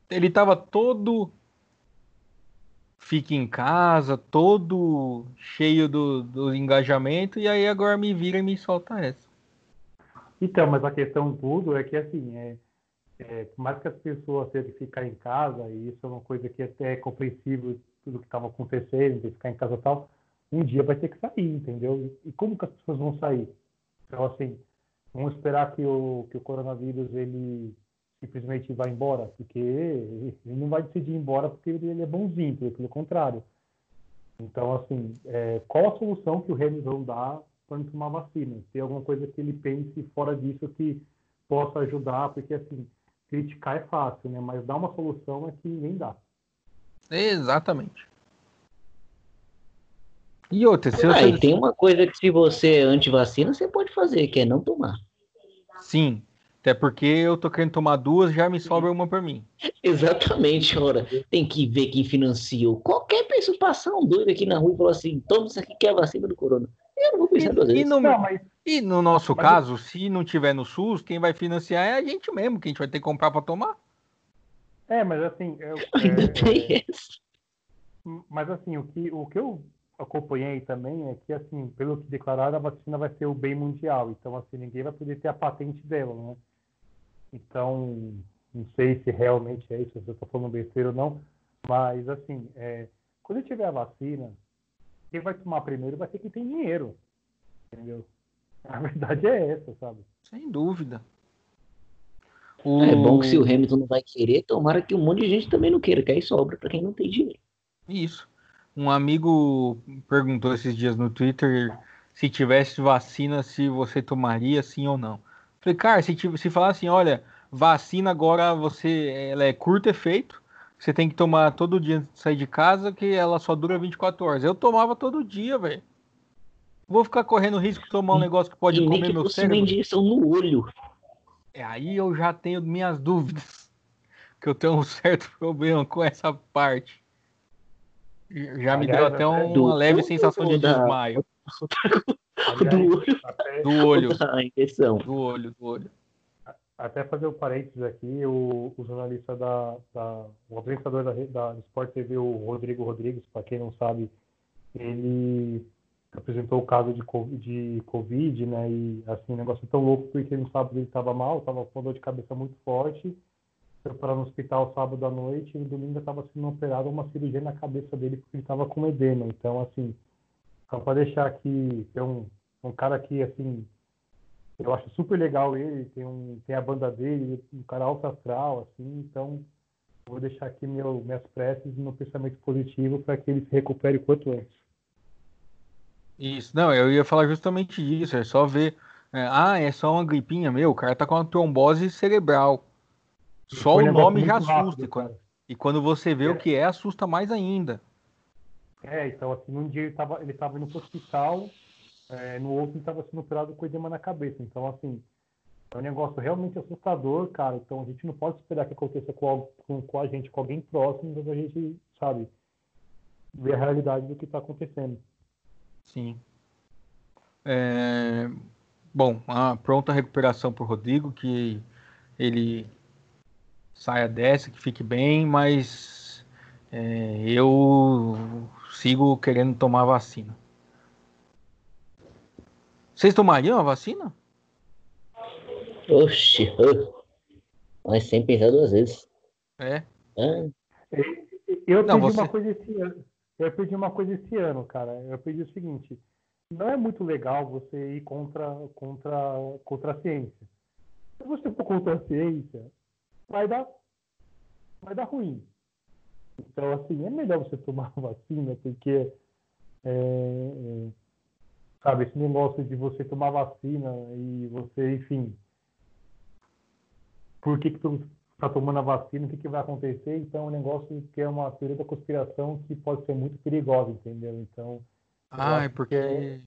Ele estava todo fique em casa, todo cheio do, do engajamento, e aí agora me vira e me solta essa. Então, mas a questão tudo é que assim, é, é, por mais que as pessoas tenham que ficar em casa, e isso é uma coisa que até é compreensível tudo que estava acontecendo, de ficar em casa e tal, um dia vai ter que sair, entendeu? E como que as pessoas vão sair? Então, assim, vamos esperar que o, que o coronavírus ele simplesmente vá embora, porque ele não vai decidir ir embora porque ele é bonzinho, pelo contrário. Então, assim, é, qual a solução que o Hamilton dá para não tomar vacina? Tem alguma coisa que ele pense fora disso que possa ajudar? Porque, assim, criticar é fácil, né? Mas dar uma solução é que ninguém dá. Exatamente. E outra, se ah, você... e tem uma coisa que se você é anti-vacina, você pode fazer, que é não tomar. Sim, até porque eu tô querendo tomar duas, já me sobra uma para mim. Exatamente, ora. Tem que ver quem financiou. Qualquer pessoa passar um doido aqui na rua e falar assim, toma isso aqui que é a vacina do corona. Eu não vou pensar duas vezes. E no, não, mas... e no nosso mas... caso, se não tiver no SUS, quem vai financiar é a gente mesmo, que a gente vai ter que comprar para tomar. É, mas assim. Eu, Ainda é, tem é... Mas assim, o que, o que eu acompanhei também é que, assim, pelo que declararam, a vacina vai ser o bem mundial. Então, assim, ninguém vai poder ter a patente dela, né? Então, não sei se realmente é isso, se eu estou falando besteira ou não, mas, assim, é, quando tiver a vacina, quem vai tomar primeiro vai ser quem tem dinheiro, entendeu? A verdade é essa, sabe? Sem dúvida. O... É bom que se o Hamilton não vai querer, tomara que um monte de gente também não queira, que aí sobra para quem não tem dinheiro. Isso. Um amigo perguntou esses dias no Twitter se tivesse vacina, se você tomaria sim ou não. Falei, cara, se, se falar assim, olha, vacina agora você ela é curto efeito, você tem que tomar todo dia antes de sair de casa, que ela só dura 24 horas. Eu tomava todo dia, velho. Vou ficar correndo risco de tomar um negócio que pode e comer que meu cérebro. injeção no olho. É, aí eu já tenho minhas dúvidas. Que eu tenho um certo problema com essa parte. Já me deu até uma do, leve sensação de da... desmaio. do olho. Do olho. Do olho, do olho. Até fazer o um parênteses aqui, o, o jornalista da, da, o apresentador da, da Sport TV, o Rodrigo Rodrigues, para quem não sabe, ele apresentou o caso de, de Covid, né? E assim, um negócio tão louco porque no sábado ele estava mal, estava com dor de cabeça muito forte foi para no hospital sábado à noite e no domingo estava sendo operado uma cirurgia na cabeça dele porque ele estava com edema. Então, assim, só para deixar aqui, tem um, um cara que, assim, eu acho super legal ele, tem, um, tem a banda dele, um cara alto astral, assim, então vou deixar aqui meu, minhas preces e meu pensamento positivo para que ele se recupere o quanto antes. Isso, não, eu ia falar justamente disso, é só ver, é, ah, é só uma gripinha, meu, o cara tá com uma trombose cerebral. Só o nome já assusta. Rápido, quando, e quando você vê é. o que é, assusta mais ainda. É, então assim, num dia ele estava ele tava indo pro hospital, é, no outro ele estava sendo operado com edema na cabeça. Então, assim, é um negócio realmente assustador, cara. Então a gente não pode esperar que aconteça com, com, com a gente, com alguém próximo, então a gente, sabe, ver a realidade do que está acontecendo. Sim. É... Bom, a pronta recuperação para o Rodrigo, que ele saia dessa, que fique bem, mas é, eu sigo querendo tomar vacina. Vocês tomariam a vacina? Oxi, mas sem pensar duas vezes. É. Ah. Eu não, pedi você... uma coisa esse ano. Eu pedi uma coisa esse ano, cara. Eu pedi o seguinte: não é muito legal você ir contra, contra, contra a ciência. Se você for contra a ciência, vai dar, vai dar ruim. Então, assim, é melhor você tomar vacina, porque, é, é, sabe, esse negócio de você tomar vacina e você, enfim, por que, que tu está tomando a vacina, o que, que vai acontecer? Então, é um negócio que é uma teoria da conspiração que pode ser muito perigosa, entendeu? Então, ah, é porque.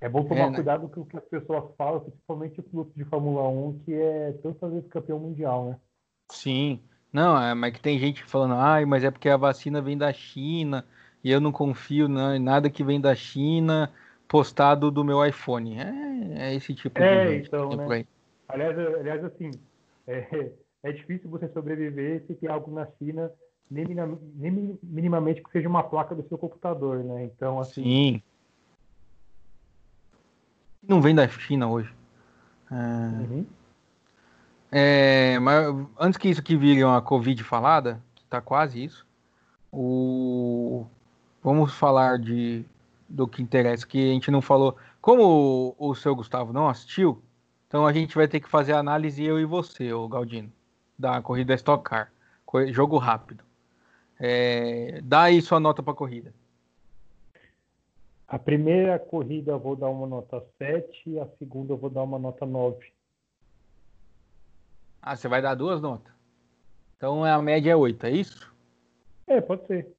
É, é bom tomar é, né? cuidado com o que as pessoas falam, principalmente o piloto de Fórmula 1, que é tantas vezes campeão mundial, né? Sim. Não, é, mas que tem gente falando, ai, mas é porque a vacina vem da China e eu não confio em nada que vem da China postado do meu iPhone. É, é esse tipo é, de gente. Então, né? aliás, aliás, assim, é, é difícil você sobreviver se tem algo na China, nem, nem minimamente que seja uma placa do seu computador, né? Então, assim. Sim. Não vem da China hoje. É... Uhum. É, mas antes que isso aqui vire uma Covid falada, que tá quase isso, o... vamos falar de do que interessa, que a gente não falou. Como o, o seu Gustavo não assistiu, então a gente vai ter que fazer a análise eu e você, o Galdino, da corrida Stock Car. Jogo rápido. É, dá aí sua nota para a corrida. A primeira corrida eu vou dar uma nota 7 e a segunda eu vou dar uma nota 9. Ah, você vai dar duas notas? Então a média é 8, é isso? É, pode ser.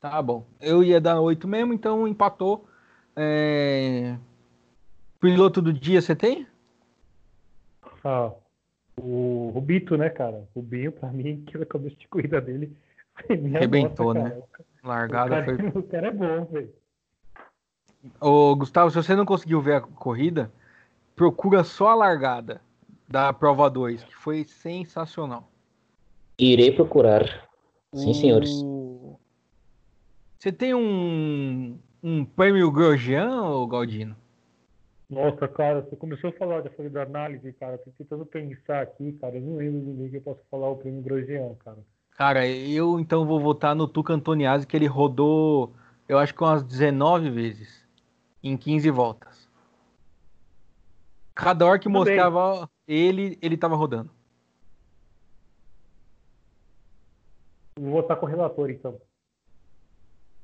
Tá bom. Eu ia dar 8 mesmo, então empatou. É... Piloto do dia você tem? Ah, o Rubito, né, cara? O Rubinho, pra mim, que o começo de corrida dele. Arrebentou, né? Largada o cara, foi. O cara é bom, velho. Ô, Gustavo, se você não conseguiu ver a corrida, procura só a largada da prova 2, que foi sensacional. Irei procurar. Sim, senhores. Você tem um, um prêmio Grosjean, Galdino? Nossa, cara, você começou a falar dessa da análise, cara. Tô tentando pensar aqui, cara. Eu não lembro de ninguém que eu possa falar o prêmio Grosjean, cara. Cara, eu então vou votar no Tuca Antoniazzi, que ele rodou, eu acho que umas 19 vezes, em 15 voltas. Cada hora que Tudo mostrava bem. ele, ele tava rodando. Vou votar com o relator, então.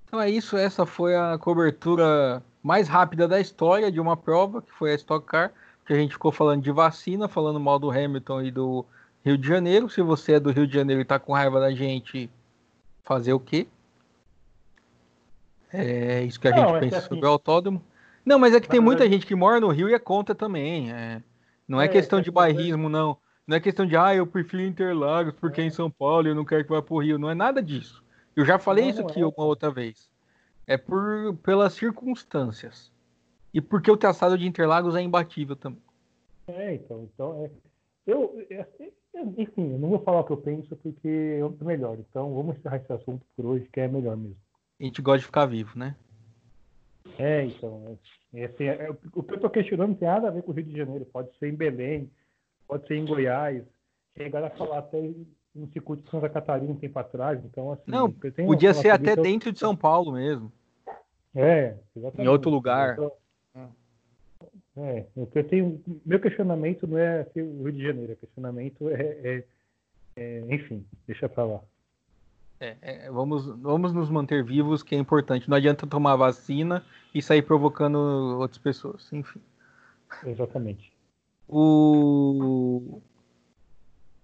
Então é isso, essa foi a cobertura mais rápida da história de uma prova, que foi a Stock Car, que a gente ficou falando de vacina, falando mal do Hamilton e do Rio de Janeiro. Se você é do Rio de Janeiro e tá com raiva da gente, fazer o quê? É isso que a Não, gente é pensa assim... sobre o autódromo. Não, mas é que tem muita gente que mora no Rio e é contra também. É... Não é, é questão é de bairrismo, não. Não é questão de, ah, eu prefiro Interlagos porque é em São Paulo eu não quero que vá pro Rio. Não é nada disso. Eu já falei não, isso aqui é. uma outra vez. É por pelas circunstâncias. E porque o traçado de Interlagos é imbatível também. É, então, então é, eu, é, enfim, eu não vou falar o que eu penso porque eu é melhor. Então vamos encerrar esse assunto por hoje, que é melhor mesmo. A gente gosta de ficar vivo, né? É, então. É, assim, é, o que eu tô questionando não tem nada a ver com o Rio de Janeiro. Pode ser em Belém, pode ser em Goiás. Chegaram a falar até no circuito de Santa Catarina um tempo atrás. Então, assim, não, podia ser até dentro de São Paulo mesmo. É, exatamente. Em outro lugar. É, o que eu tenho, meu questionamento não é se o Rio de Janeiro, o questionamento é, é, é enfim, deixa pra lá. É, é, vamos, vamos nos manter vivos, que é importante. Não adianta tomar vacina e sair provocando outras pessoas, enfim. Exatamente. O...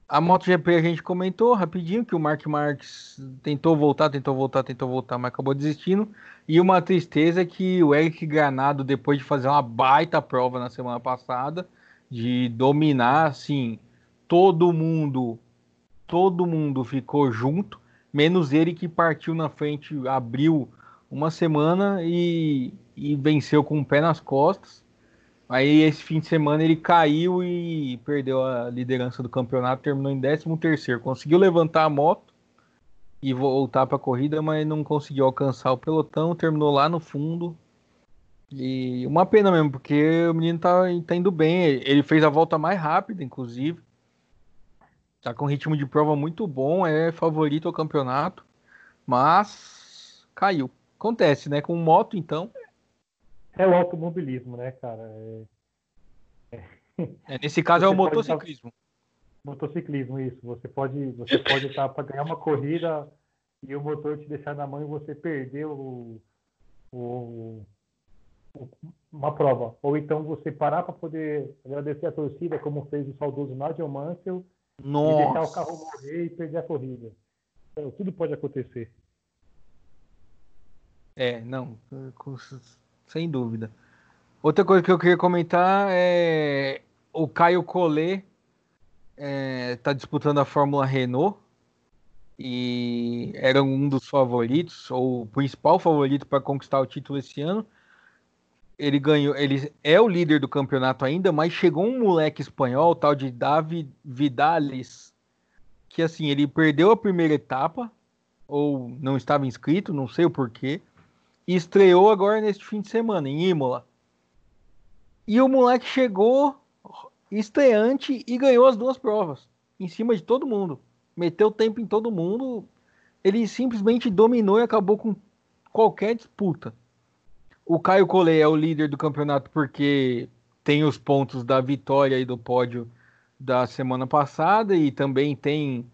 A MotoGP a gente comentou rapidinho que o Mark Marques tentou voltar, tentou voltar, tentou voltar, mas acabou desistindo. E uma tristeza é que o Eric Granado, depois de fazer uma baita prova na semana passada, de dominar, assim, todo mundo, todo mundo ficou junto, menos ele que partiu na frente, abriu uma semana e, e venceu com o pé nas costas. Aí esse fim de semana ele caiu e perdeu a liderança do campeonato, terminou em 13 terceiro. Conseguiu levantar a moto e voltar para a corrida, mas não conseguiu alcançar o pelotão, terminou lá no fundo. E uma pena mesmo, porque o menino tá, tá indo bem. Ele fez a volta mais rápida, inclusive. Tá com um ritmo de prova muito bom, é favorito ao campeonato, mas caiu. Acontece, né? Com moto, então. É o automobilismo, né, cara? É... É, nesse caso é o motociclismo. Motociclismo, isso. Você pode, você pode estar para ganhar uma corrida e o motor te deixar na mão e você perder o, o, o uma prova. Ou então você parar para poder agradecer a torcida, como fez o saudoso Nigel Mansell, Nossa. e deixar o carro morrer e perder a corrida. Então, tudo pode acontecer. É, não, sem dúvida. Outra coisa que eu queria comentar é o Caio Collet está é, tá disputando a Fórmula Renault e era um dos favoritos, ou o principal favorito para conquistar o título esse ano. Ele ganhou, ele é o líder do campeonato ainda, mas chegou um moleque espanhol, tal de David Vidales, que assim, ele perdeu a primeira etapa, ou não estava inscrito, não sei o porquê, e estreou agora neste fim de semana, em Imola. E o moleque chegou estreante e ganhou as duas provas, em cima de todo mundo. Meteu tempo em todo mundo. Ele simplesmente dominou e acabou com qualquer disputa. O Caio Collet é o líder do campeonato porque tem os pontos da vitória e do pódio da semana passada e também tem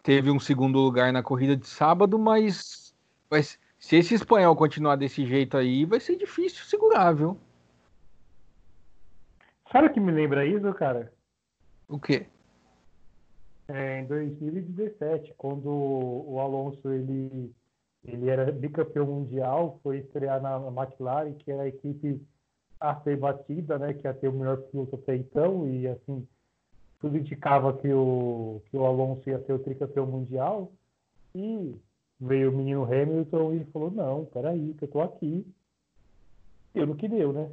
teve um segundo lugar na corrida de sábado, mas, mas se esse espanhol continuar desse jeito aí, vai ser difícil segurar, viu? Sabe o que me lembra isso, cara? O quê? É, em 2017, quando o Alonso ele, ele era bicampeão mundial, foi estrear na McLaren, que era a equipe a ser batida, né, que ia ter o melhor piloto até então, e assim, tudo indicava que o, que o Alonso ia ser o tricampeão mundial, e veio o menino Hamilton e falou, não, peraí, que eu tô aqui. Deu no que deu, né?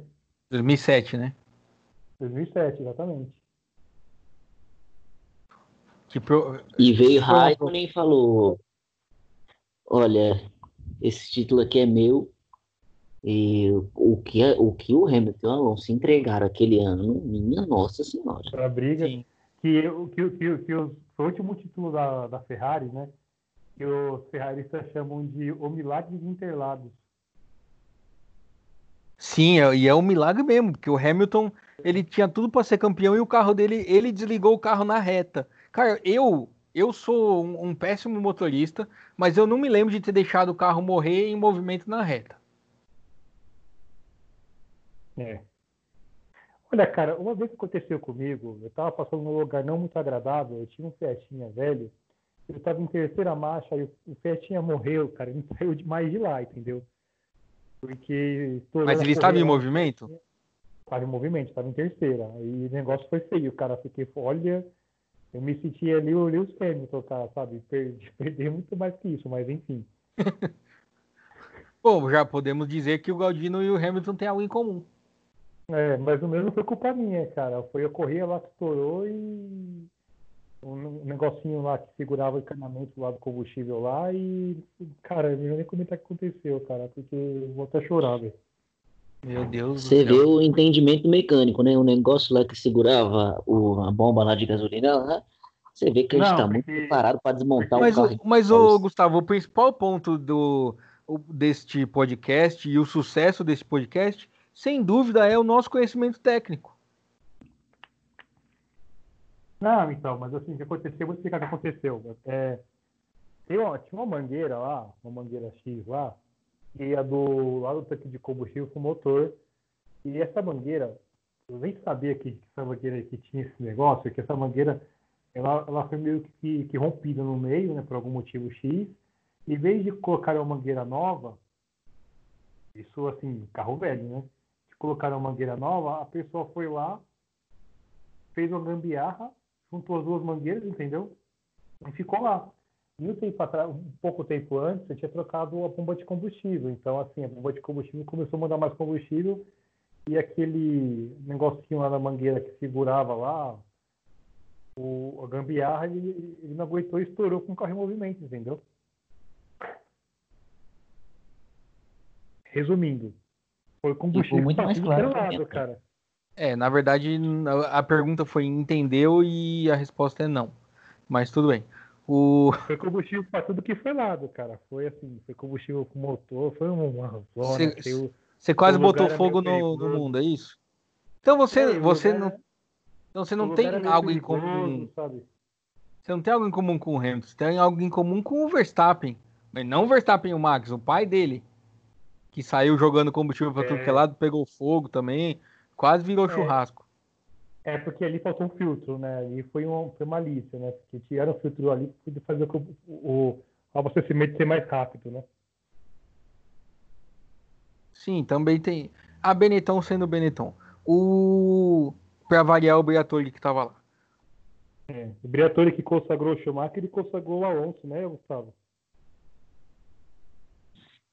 2007, né? 2007, exatamente. Que pro... E veio Raikkonen e falou: Olha, esse título aqui é meu. E o que, é, o, que o Hamilton e o Alonso entregaram aquele ano, minha nossa senhora. Para a briga, Sim. que, que, que, que o, o último título da, da Ferrari, né? Que os ferraristas chamam de o milagre de Interlagos. Sim, é, e é um milagre mesmo, porque o Hamilton ele tinha tudo para ser campeão e o carro dele, ele desligou o carro na reta. Cara, eu eu sou um, um, péssimo motorista, mas eu não me lembro de ter deixado o carro morrer em movimento na reta. É. Olha, cara, uma vez que aconteceu comigo, eu tava passando num lugar não muito agradável, eu tinha um Fiatinha velho, eu tava em terceira marcha, e o Fiatinha morreu, cara, ele saiu mais de lá, entendeu? Porque. Mas ele estava em movimento? Estava em movimento, estava em terceira. E o negócio foi feio, cara. Fiquei, olha, eu me senti ali o Lewis Hamilton, cara, sabe? Perdi, perdi muito mais que isso, mas enfim. Bom, já podemos dizer que o Galdino e o Hamilton têm algo em comum. É, mas o mesmo foi culpa minha, cara. Foi a correia lá que estourou e um negocinho lá que segurava o encanamento lá do combustível lá e, cara, eu não nem comentar o que aconteceu, cara, porque eu vou até chorar, velho. Meu Deus Você vê o entendimento mecânico, né? O negócio lá que segurava o, a bomba lá de gasolina lá, você vê que a gente está muito preparado para desmontar mas, o carro. Mas, o Gustavo, o principal ponto do, deste podcast e o sucesso desse podcast, sem dúvida, é o nosso conhecimento técnico. Não, então, mas assim, o que aconteceu, vou explicar o que aconteceu. É, tem uma, tinha uma mangueira lá, uma mangueira X lá, que ia do lado do tanque de combustível com motor. E essa mangueira, eu nem sabia que essa mangueira que tinha esse negócio, que essa mangueira ela, ela foi meio que, que rompida no meio, né, por algum motivo X. Em vez de colocar uma mangueira nova, isso assim, carro velho, né? De colocar uma mangueira nova, a pessoa foi lá, fez uma gambiarra juntou as duas mangueiras, entendeu? E ficou lá. E um, tempo atrás, um pouco tempo antes, eu tinha trocado a bomba de combustível. Então, assim, a bomba de combustível começou a mandar mais combustível e aquele negocinho lá na mangueira que segurava lá, o, a gambiarra, ele, ele não aguentou e estourou com o carro em movimento, entendeu? Resumindo, foi combustível muito mais claro, lado, cara. É, na verdade, a pergunta foi entendeu e a resposta é não. Mas tudo bem. O... Foi combustível para tudo que foi lado, cara. Foi assim, foi combustível com motor, foi uma zona. Você, quase botou fogo no, no, mundo, é isso? Então você, é, você não. Então você não tem algo em comum. Sabe? Você não tem algo em comum com o Hamilton, você tem algo em comum com o Verstappen. Mas não o Verstappen o Max, o pai dele. Que saiu jogando combustível para é. tudo que é lado, pegou fogo também. Quase virou é, churrasco. É porque ali faltou um filtro, né? E foi uma, foi malícia, né? Porque tiraram o filtro ali para fazer o, o, o abastecimento ser mais rápido, né? Sim, também tem. A Benetton sendo Benetton. O. Pra variar o Briatore que tava lá. É, o Briatore que consagrou o Schumacher, ele consagrou o Alonso, né, Gustavo?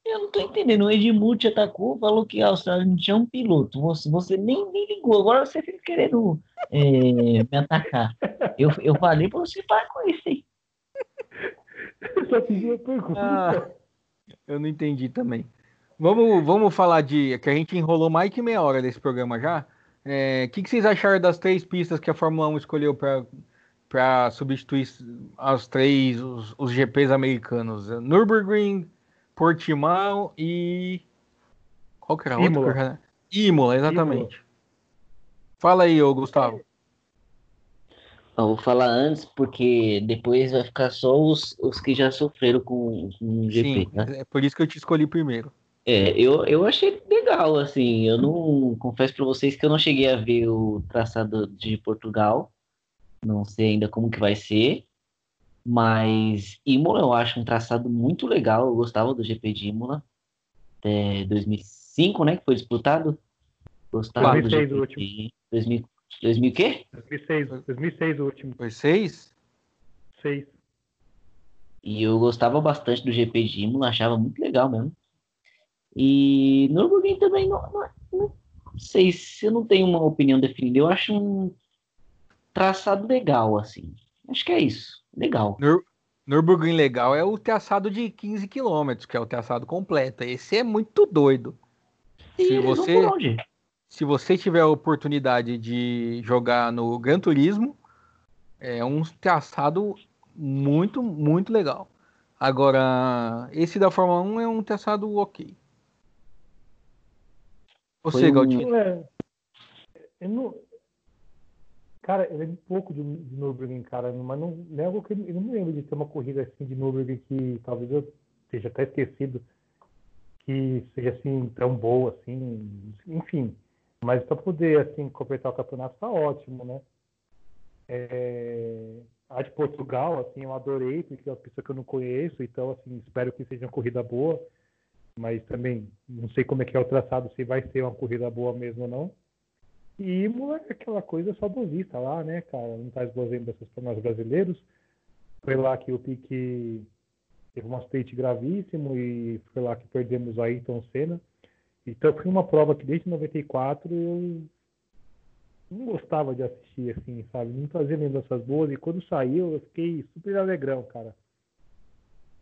Eu não tô entendendo. O Edmuth atacou, falou que a Austrália não tinha um piloto. Você, você nem, nem ligou. Agora você fica querendo é, me atacar. Eu, eu falei pra você parar com isso aí. Só fiz uma pergunta. Ah, eu não entendi também. Vamos, vamos falar de. que a gente enrolou mais que meia hora desse programa já. O é, que, que vocês acharam das três pistas que a Fórmula 1 escolheu para substituir as três, os, os GPs americanos? Nürburgring. Portimão e. Qual que era Imola. outro? Imola, exatamente. Imola. Fala aí, ô Gustavo. Eu vou falar antes, porque depois vai ficar só os, os que já sofreram com, com o GP. Sim, né? É por isso que eu te escolhi primeiro. É, eu, eu achei legal, assim. Eu não confesso para vocês que eu não cheguei a ver o traçado de Portugal. Não sei ainda como que vai ser. Mas Imola eu acho um traçado muito legal. Eu gostava do GP de Imola. Até 2005, né? Que foi disputado. Gostava 2006 do GP. O último. 2000, 2000 quê? 2006, 2006 o último. Foi 6? 6. E eu gostava bastante do GP de Imola, achava muito legal mesmo. E Nürburgring também não, não, não, sei se eu não tenho uma opinião definida. Eu acho um traçado legal, assim. Acho que é isso. Legal. Nur Nürburgring legal é o traçado de 15 km, que é o traçado completo. Esse é muito doido. E se você se você tiver a oportunidade de jogar no Gran Turismo, é um traçado muito, muito legal. Agora, esse da Fórmula 1 é um traçado ok. Você, um... Galdino? É, eu não... Cara, eu lembro pouco de, de Nürburgring, cara, mas não, não é que eu me lembro de ter uma corrida assim de Nürburgring que talvez eu esteja até esquecido que seja assim tão boa assim, enfim. Mas para poder assim completar o campeonato tá ótimo, né? É... A de Portugal, assim, eu adorei, porque é uma pessoa que eu não conheço, então assim, espero que seja uma corrida boa, mas também não sei como é que é o traçado, se vai ser uma corrida boa mesmo ou não. E Imola é aquela coisa saudosista lá, né, cara? Não traz boas lembranças para nós brasileiros. Foi lá que o Pique teve um acidente gravíssimo e foi lá que perdemos a Ayrton Senna. Então foi uma prova que desde 94 eu não gostava de assistir, assim, sabe? Não trazia lembranças boas e quando saiu eu fiquei super alegrão, cara.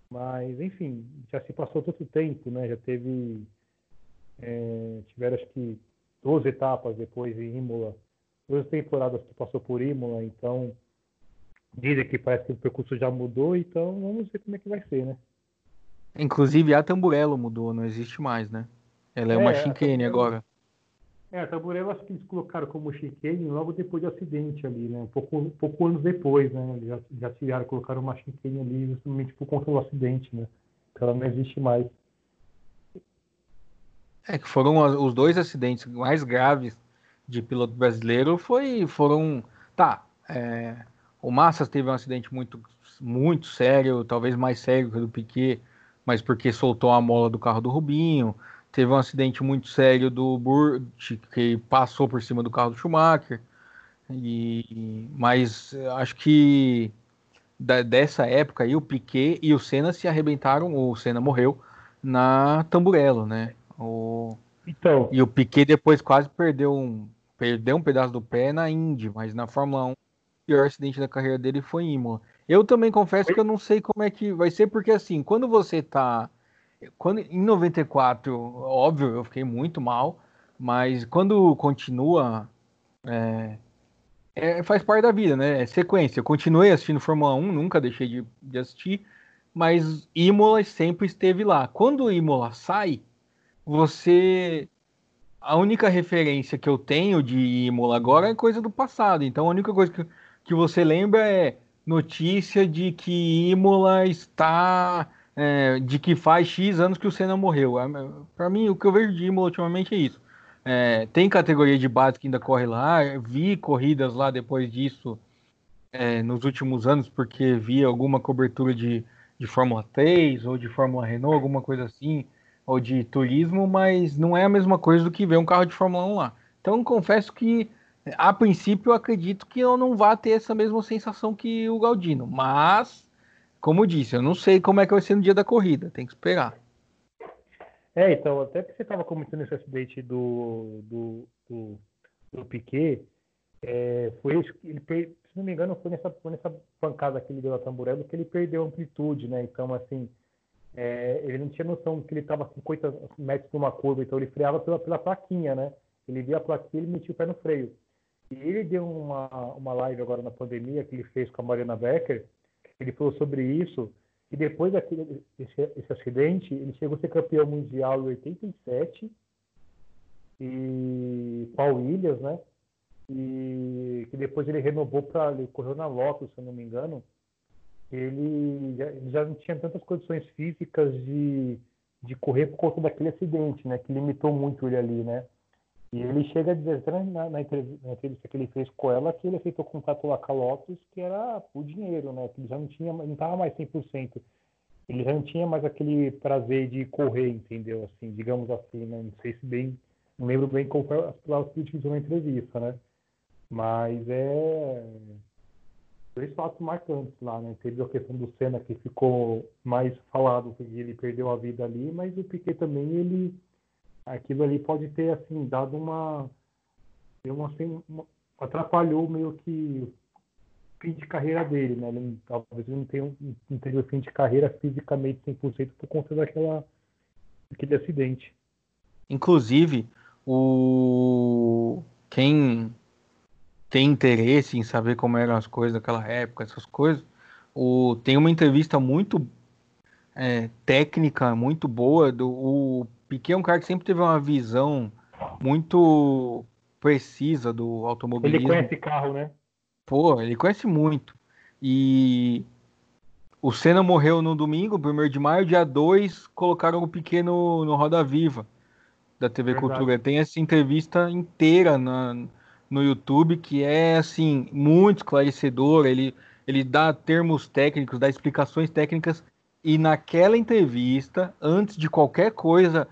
Mas, enfim, já se passou tanto tempo, né? Já teve. É, tiveram acho que 12 etapas depois em Imola, duas temporadas que passou por Imola, então dizem que parece que o percurso já mudou, então vamos ver como é que vai ser, né? Inclusive a Tamburello mudou, não existe mais, né? Ela é, é uma chicane agora. É, a Tamburello acho que eles colocaram como chicane logo depois do acidente ali, né? Um pouco, pouco anos depois, né? Eles já, já tiraram, colocaram uma chicane ali justamente por conta do acidente, né? Então ela não existe mais. É que foram os dois acidentes mais graves de piloto brasileiro foi, foram. Tá, é, o Massas teve um acidente muito, muito sério, talvez mais sério que o do Piquet, mas porque soltou a mola do carro do Rubinho. Teve um acidente muito sério do Burt, que passou por cima do carro do Schumacher. E, mas acho que da, dessa época aí, o Piquet e o Senna se arrebentaram, o Senna morreu na Tamburello, né? O, então. E o Piquet depois quase perdeu um, perdeu um pedaço do pé na Indy, mas na Fórmula 1, o pior acidente da carreira dele foi em Imola. Eu também confesso que eu não sei como é que vai ser, porque assim, quando você tá quando, em 94, óbvio, eu fiquei muito mal, mas quando continua, é, é, faz parte da vida, né? É sequência. Eu continuei assistindo Fórmula 1, nunca deixei de, de assistir, mas Imola sempre esteve lá. Quando Imola sai, você. A única referência que eu tenho de Imola agora é coisa do passado. Então a única coisa que, que você lembra é notícia de que Imola está é, de que faz X anos que o Senna morreu. É, Para mim, o que eu vejo de Imola ultimamente é isso. É, tem categoria de base que ainda corre lá, vi corridas lá depois disso é, nos últimos anos, porque vi alguma cobertura de, de Fórmula 3 ou de Fórmula Renault, alguma coisa assim, ou de turismo, mas não é a mesma coisa do que ver um carro de Fórmula 1 lá. Então, confesso que, a princípio, eu acredito que eu não vá ter essa mesma sensação que o Galdino, mas como disse, eu não sei como é que vai ser no dia da corrida, tem que esperar. É, então, até porque você estava comentando esse acidente do, do, do, do Piquet, é, foi ele, se não me engano, foi nessa, foi nessa pancada que ele deu a Tamburello que ele perdeu amplitude, né? Então, assim, é, ele não tinha noção que ele estava 50 metros numa curva, então ele freava pela, pela plaquinha, né? Ele via a plaquinha e ele metia o pé no freio. E ele deu uma, uma live agora na pandemia que ele fez com a Mariana Becker, ele falou sobre isso, e depois daquele esse, esse acidente, ele chegou a ser campeão mundial em 87, e Paul Williams, né? E que depois ele renovou para ele correu na Lotus, se eu não me engano. Ele já, já não tinha tantas condições físicas de, de correr por conta daquele acidente, né? Que limitou muito ele ali, né? E ele chega a dizer na, na, entrevista que ele fez com ela que ele aceitou o contrato lá com a Lotus, que era o dinheiro, né? Que ele já não tinha, não estava mais 100%. Ele já não tinha mais aquele prazer de correr, entendeu? Assim, digamos assim, né? Não sei se bem, não lembro bem qual foi as palavras que ele utilizou na entrevista, né? Mas é dois fatos marcantes lá, né? Teve a questão do Senna que ficou mais falado porque ele perdeu a vida ali, mas o Piquet também ele aquilo ali pode ter assim dado uma, uma, assim, uma atrapalhou meio que o fim de carreira dele, né? Ele, talvez ele não tenha não tenha o fim de carreira fisicamente 100% por conta daquela daquele acidente. Inclusive, o quem tem interesse em saber como eram as coisas naquela época, essas coisas, o, tem uma entrevista muito é, técnica, muito boa. Do, o Piquet é um cara que sempre teve uma visão muito precisa do automobilismo. Ele conhece carro, né? Pô, ele conhece muito. E o Senna morreu no domingo, 1 de maio, dia 2, colocaram o Piquet no, no Roda Viva da TV Verdade. Cultura. Tem essa entrevista inteira na, no YouTube que é assim muito esclarecedor. Ele, ele dá termos técnicos, dá explicações técnicas. E naquela entrevista, antes de qualquer coisa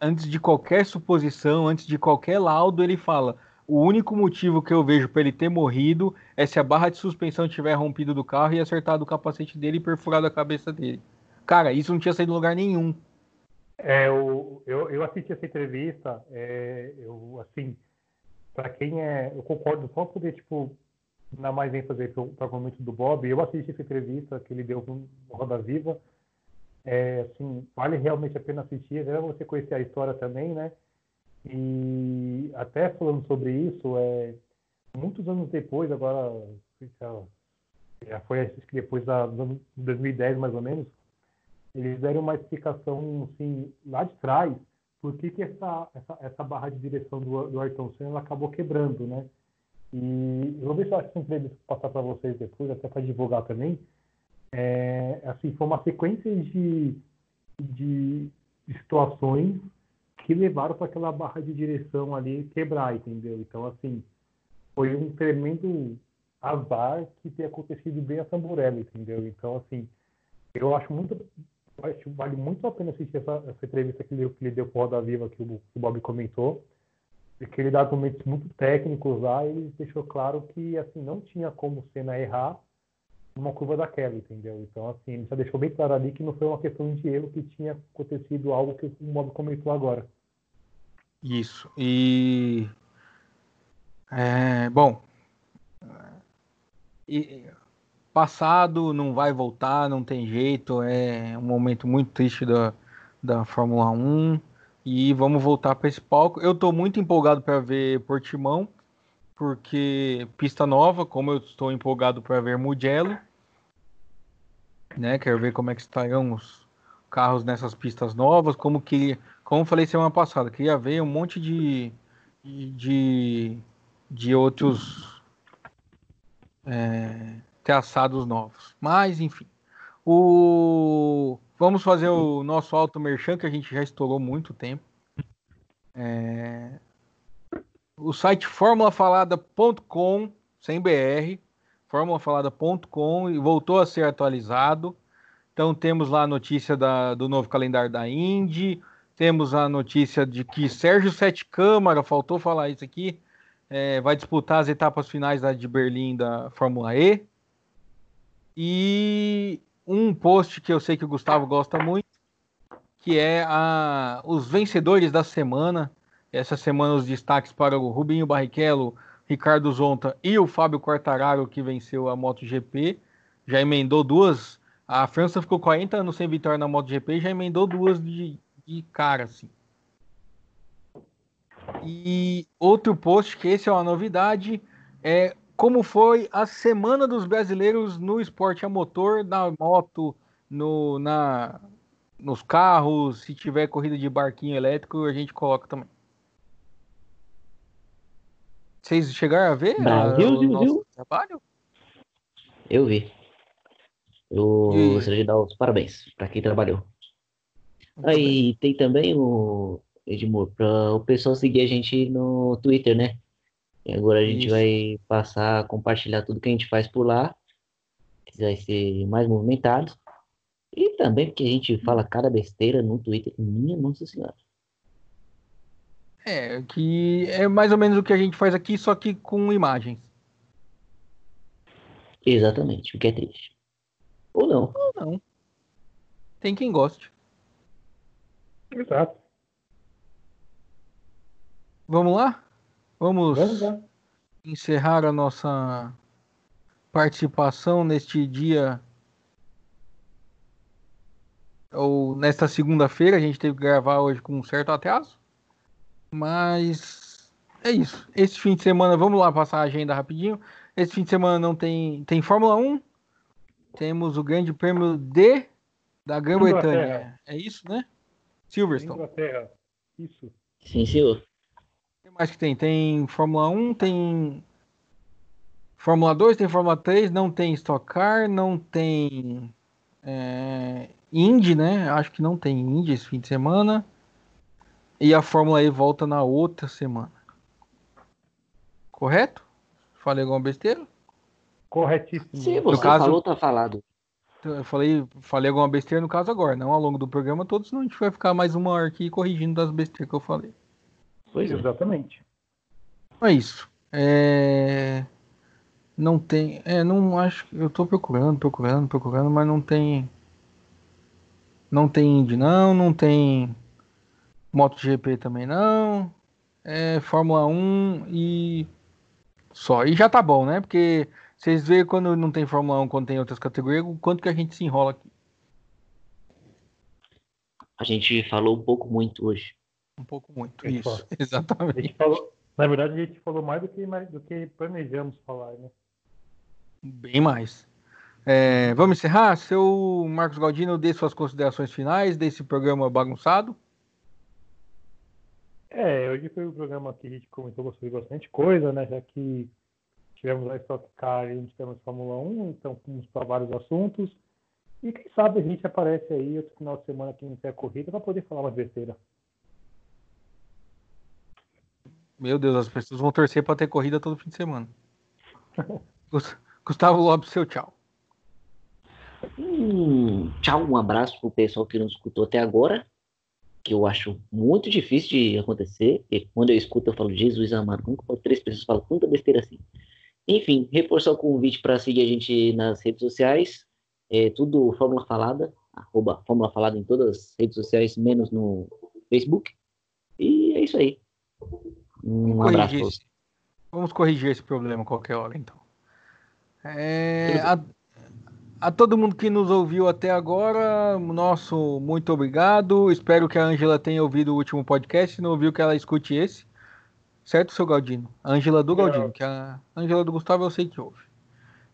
antes de qualquer suposição, antes de qualquer laudo, ele fala: o único motivo que eu vejo para ele ter morrido é se a barra de suspensão tiver rompido do carro e acertado o capacete dele e perfurado a cabeça dele. Cara, isso não tinha saído em lugar nenhum. É, eu, eu, eu assisti essa entrevista, é, eu, assim, para quem é, eu concordo só poder, tipo, dar mais ênfase para o argumento do Bob, eu assisti essa entrevista que ele deu no Roda Viva, é, assim, vale realmente a pena assistir, é você conhecer a história também, né? E até falando sobre isso, é, muitos anos depois, agora já foi acho que depois da 2010 mais ou menos, eles deram uma explicação assim, lá de trás por que, que essa, essa, essa barra de direção do, do Ayrton Senna acabou quebrando, né? E eu vou ver se eu acho passar para vocês depois, até para divulgar também, é, assim, foi uma sequência de, de, situações que levaram para aquela barra de direção ali quebrar, entendeu? Então, assim, foi um tremendo azar que ter acontecido bem a Tamburelli, entendeu? Então, assim, eu acho muito, acho, vale muito a pena assistir essa, essa entrevista que ele, que ele deu para Roda Viva, que o, que o Bob comentou, que ele dá argumentos muito técnicos lá, e ele deixou claro que, assim, não tinha como Senna errar, uma curva daquela, entendeu? Então, assim, ele já deixou bem claro ali que não foi uma questão de erro, que tinha acontecido algo que o Mob comentou agora. Isso. E. É, bom. E, passado não vai voltar, não tem jeito. É um momento muito triste da, da Fórmula 1. E vamos voltar para esse palco. Eu estou muito empolgado para ver Portimão porque pista nova, como eu estou empolgado para ver Mugello, né? Quero ver como é que estarão os carros nessas pistas novas, como que, como falei semana passada, queria ver um monte de de, de outros é, traçados novos. Mas enfim, o vamos fazer o nosso auto merchan que a gente já estourou muito tempo. É, o site formulafalada.com, sem BR, formulafalada.com, e voltou a ser atualizado. Então temos lá a notícia da, do novo calendário da Indy, temos a notícia de que Sérgio Sete Câmara, faltou falar isso aqui, é, vai disputar as etapas finais da, de Berlim da Fórmula E. E um post que eu sei que o Gustavo gosta muito, que é a, os vencedores da semana essa semana os destaques para o Rubinho Barrichello, Ricardo Zonta e o Fábio Quartararo, que venceu a MotoGP. Já emendou duas. A França ficou 40 anos sem vitória na MotoGP e já emendou duas de, de cara, assim. E outro post, que esse é uma novidade, é como foi a semana dos brasileiros no esporte a motor, na moto, no, na, nos carros, se tiver corrida de barquinho elétrico, a gente coloca também. Vocês chegaram a ver Brasil, a, o viu, nosso viu? trabalho? Eu vi. Eu E- gostaria de dar os parabéns para quem trabalhou. Aí tem também o Edmur, para o pessoal seguir a gente no Twitter, né? E agora a gente Isso. vai passar a compartilhar tudo que a gente faz por lá. Que vai ser mais movimentado. E também porque a gente fala cada besteira no Twitter. Minha Nossa Senhora. É, que é mais ou menos o que a gente faz aqui, só que com imagens. Exatamente, o que é triste. Ou não. Ou não. Tem quem goste. Exato. Vamos lá? Vamos Vamos encerrar a nossa participação neste dia ou nesta segunda-feira. A gente teve que gravar hoje com um certo atraso, mas é isso. Esse fim de semana, vamos lá passar a agenda rapidinho. Esse fim de semana não tem tem Fórmula 1, temos o Grande Prêmio D da Grã-Bretanha. É isso, né? Silverstone. Inglaterra. Isso. Sim, senhor. O que mais que tem? Tem Fórmula 1, tem Fórmula 2, tem Fórmula 3, não tem Stock Car, não tem é, Indy, né? Acho que não tem Indy esse fim de semana. E a Fórmula E volta na outra semana. Correto? Falei alguma besteira? Corretíssimo. Se você caso- falou, tá falado. Eu falei, falei alguma besteira no caso agora, não ao longo do programa todo, senão a gente vai ficar mais uma hora aqui corrigindo das besteiras que eu falei. Pois é. Exatamente. É isso. É... Não tem. É, não acho. Eu tô procurando, procurando, procurando, mas não tem. Não tem Indy, não. Não tem MotoGP também, não. É Fórmula 1 e. Só. E já tá bom, né? Porque vocês veem quando não tem Fórmula 1, quando tem outras categorias, o quanto que a gente se enrola aqui. A gente falou um pouco muito hoje. Um pouco muito. Isso, só. A exatamente. gente falou, na verdade, a gente falou mais do que, mais do que planejamos falar, né? Bem mais. É, vamos encerrar? Seu Marcos Galdino, dê suas considerações finais desse programa bagunçado. É, hoje foi um programa que a gente comentou sobre bastante coisa, né? Já que tivemos a Stock Car e temos Fórmula 1, então fomos para vários assuntos. E quem sabe a gente aparece aí outro final de semana que não tem a corrida para poder falar mais besteira. Meu Deus, as pessoas vão torcer para ter corrida todo fim de semana. Gus- Gustavo Lopes, seu tchau. Um tchau, um abraço pro pessoal que não escutou até agora, que eu acho muito difícil de acontecer. E quando eu escuto, eu falo, Jesus amado, como que três pessoas falam tanta besteira assim? Enfim, reforçar o convite para seguir a gente nas redes sociais, é tudo Fórmula Falada, arroba Fórmula Falada em todas as redes sociais, menos no Facebook. E é isso aí. Um Vamos abraço. corrigir, esse, vamos corrigir esse problema qualquer hora, então. É, a, a todo mundo que nos ouviu até agora, nosso muito obrigado. Espero que a Ângela tenha ouvido o último podcast. Se não ouviu, que ela escute esse. Certo, seu Galdino? A Ângela do. Galdino, que a Ângela do Gustavo eu sei que ouve.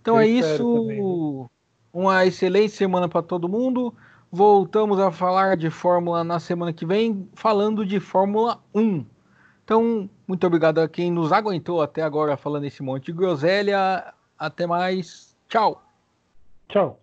Então Eu é isso. também? Uma excelente semana para todo mundo. Voltamos a falar de Fórmula na semana que vem, falando de Fórmula 1. Então, muito obrigado a quem nos aguentou até agora falando esse monte de groselha. Até mais. Tchau. Tchau.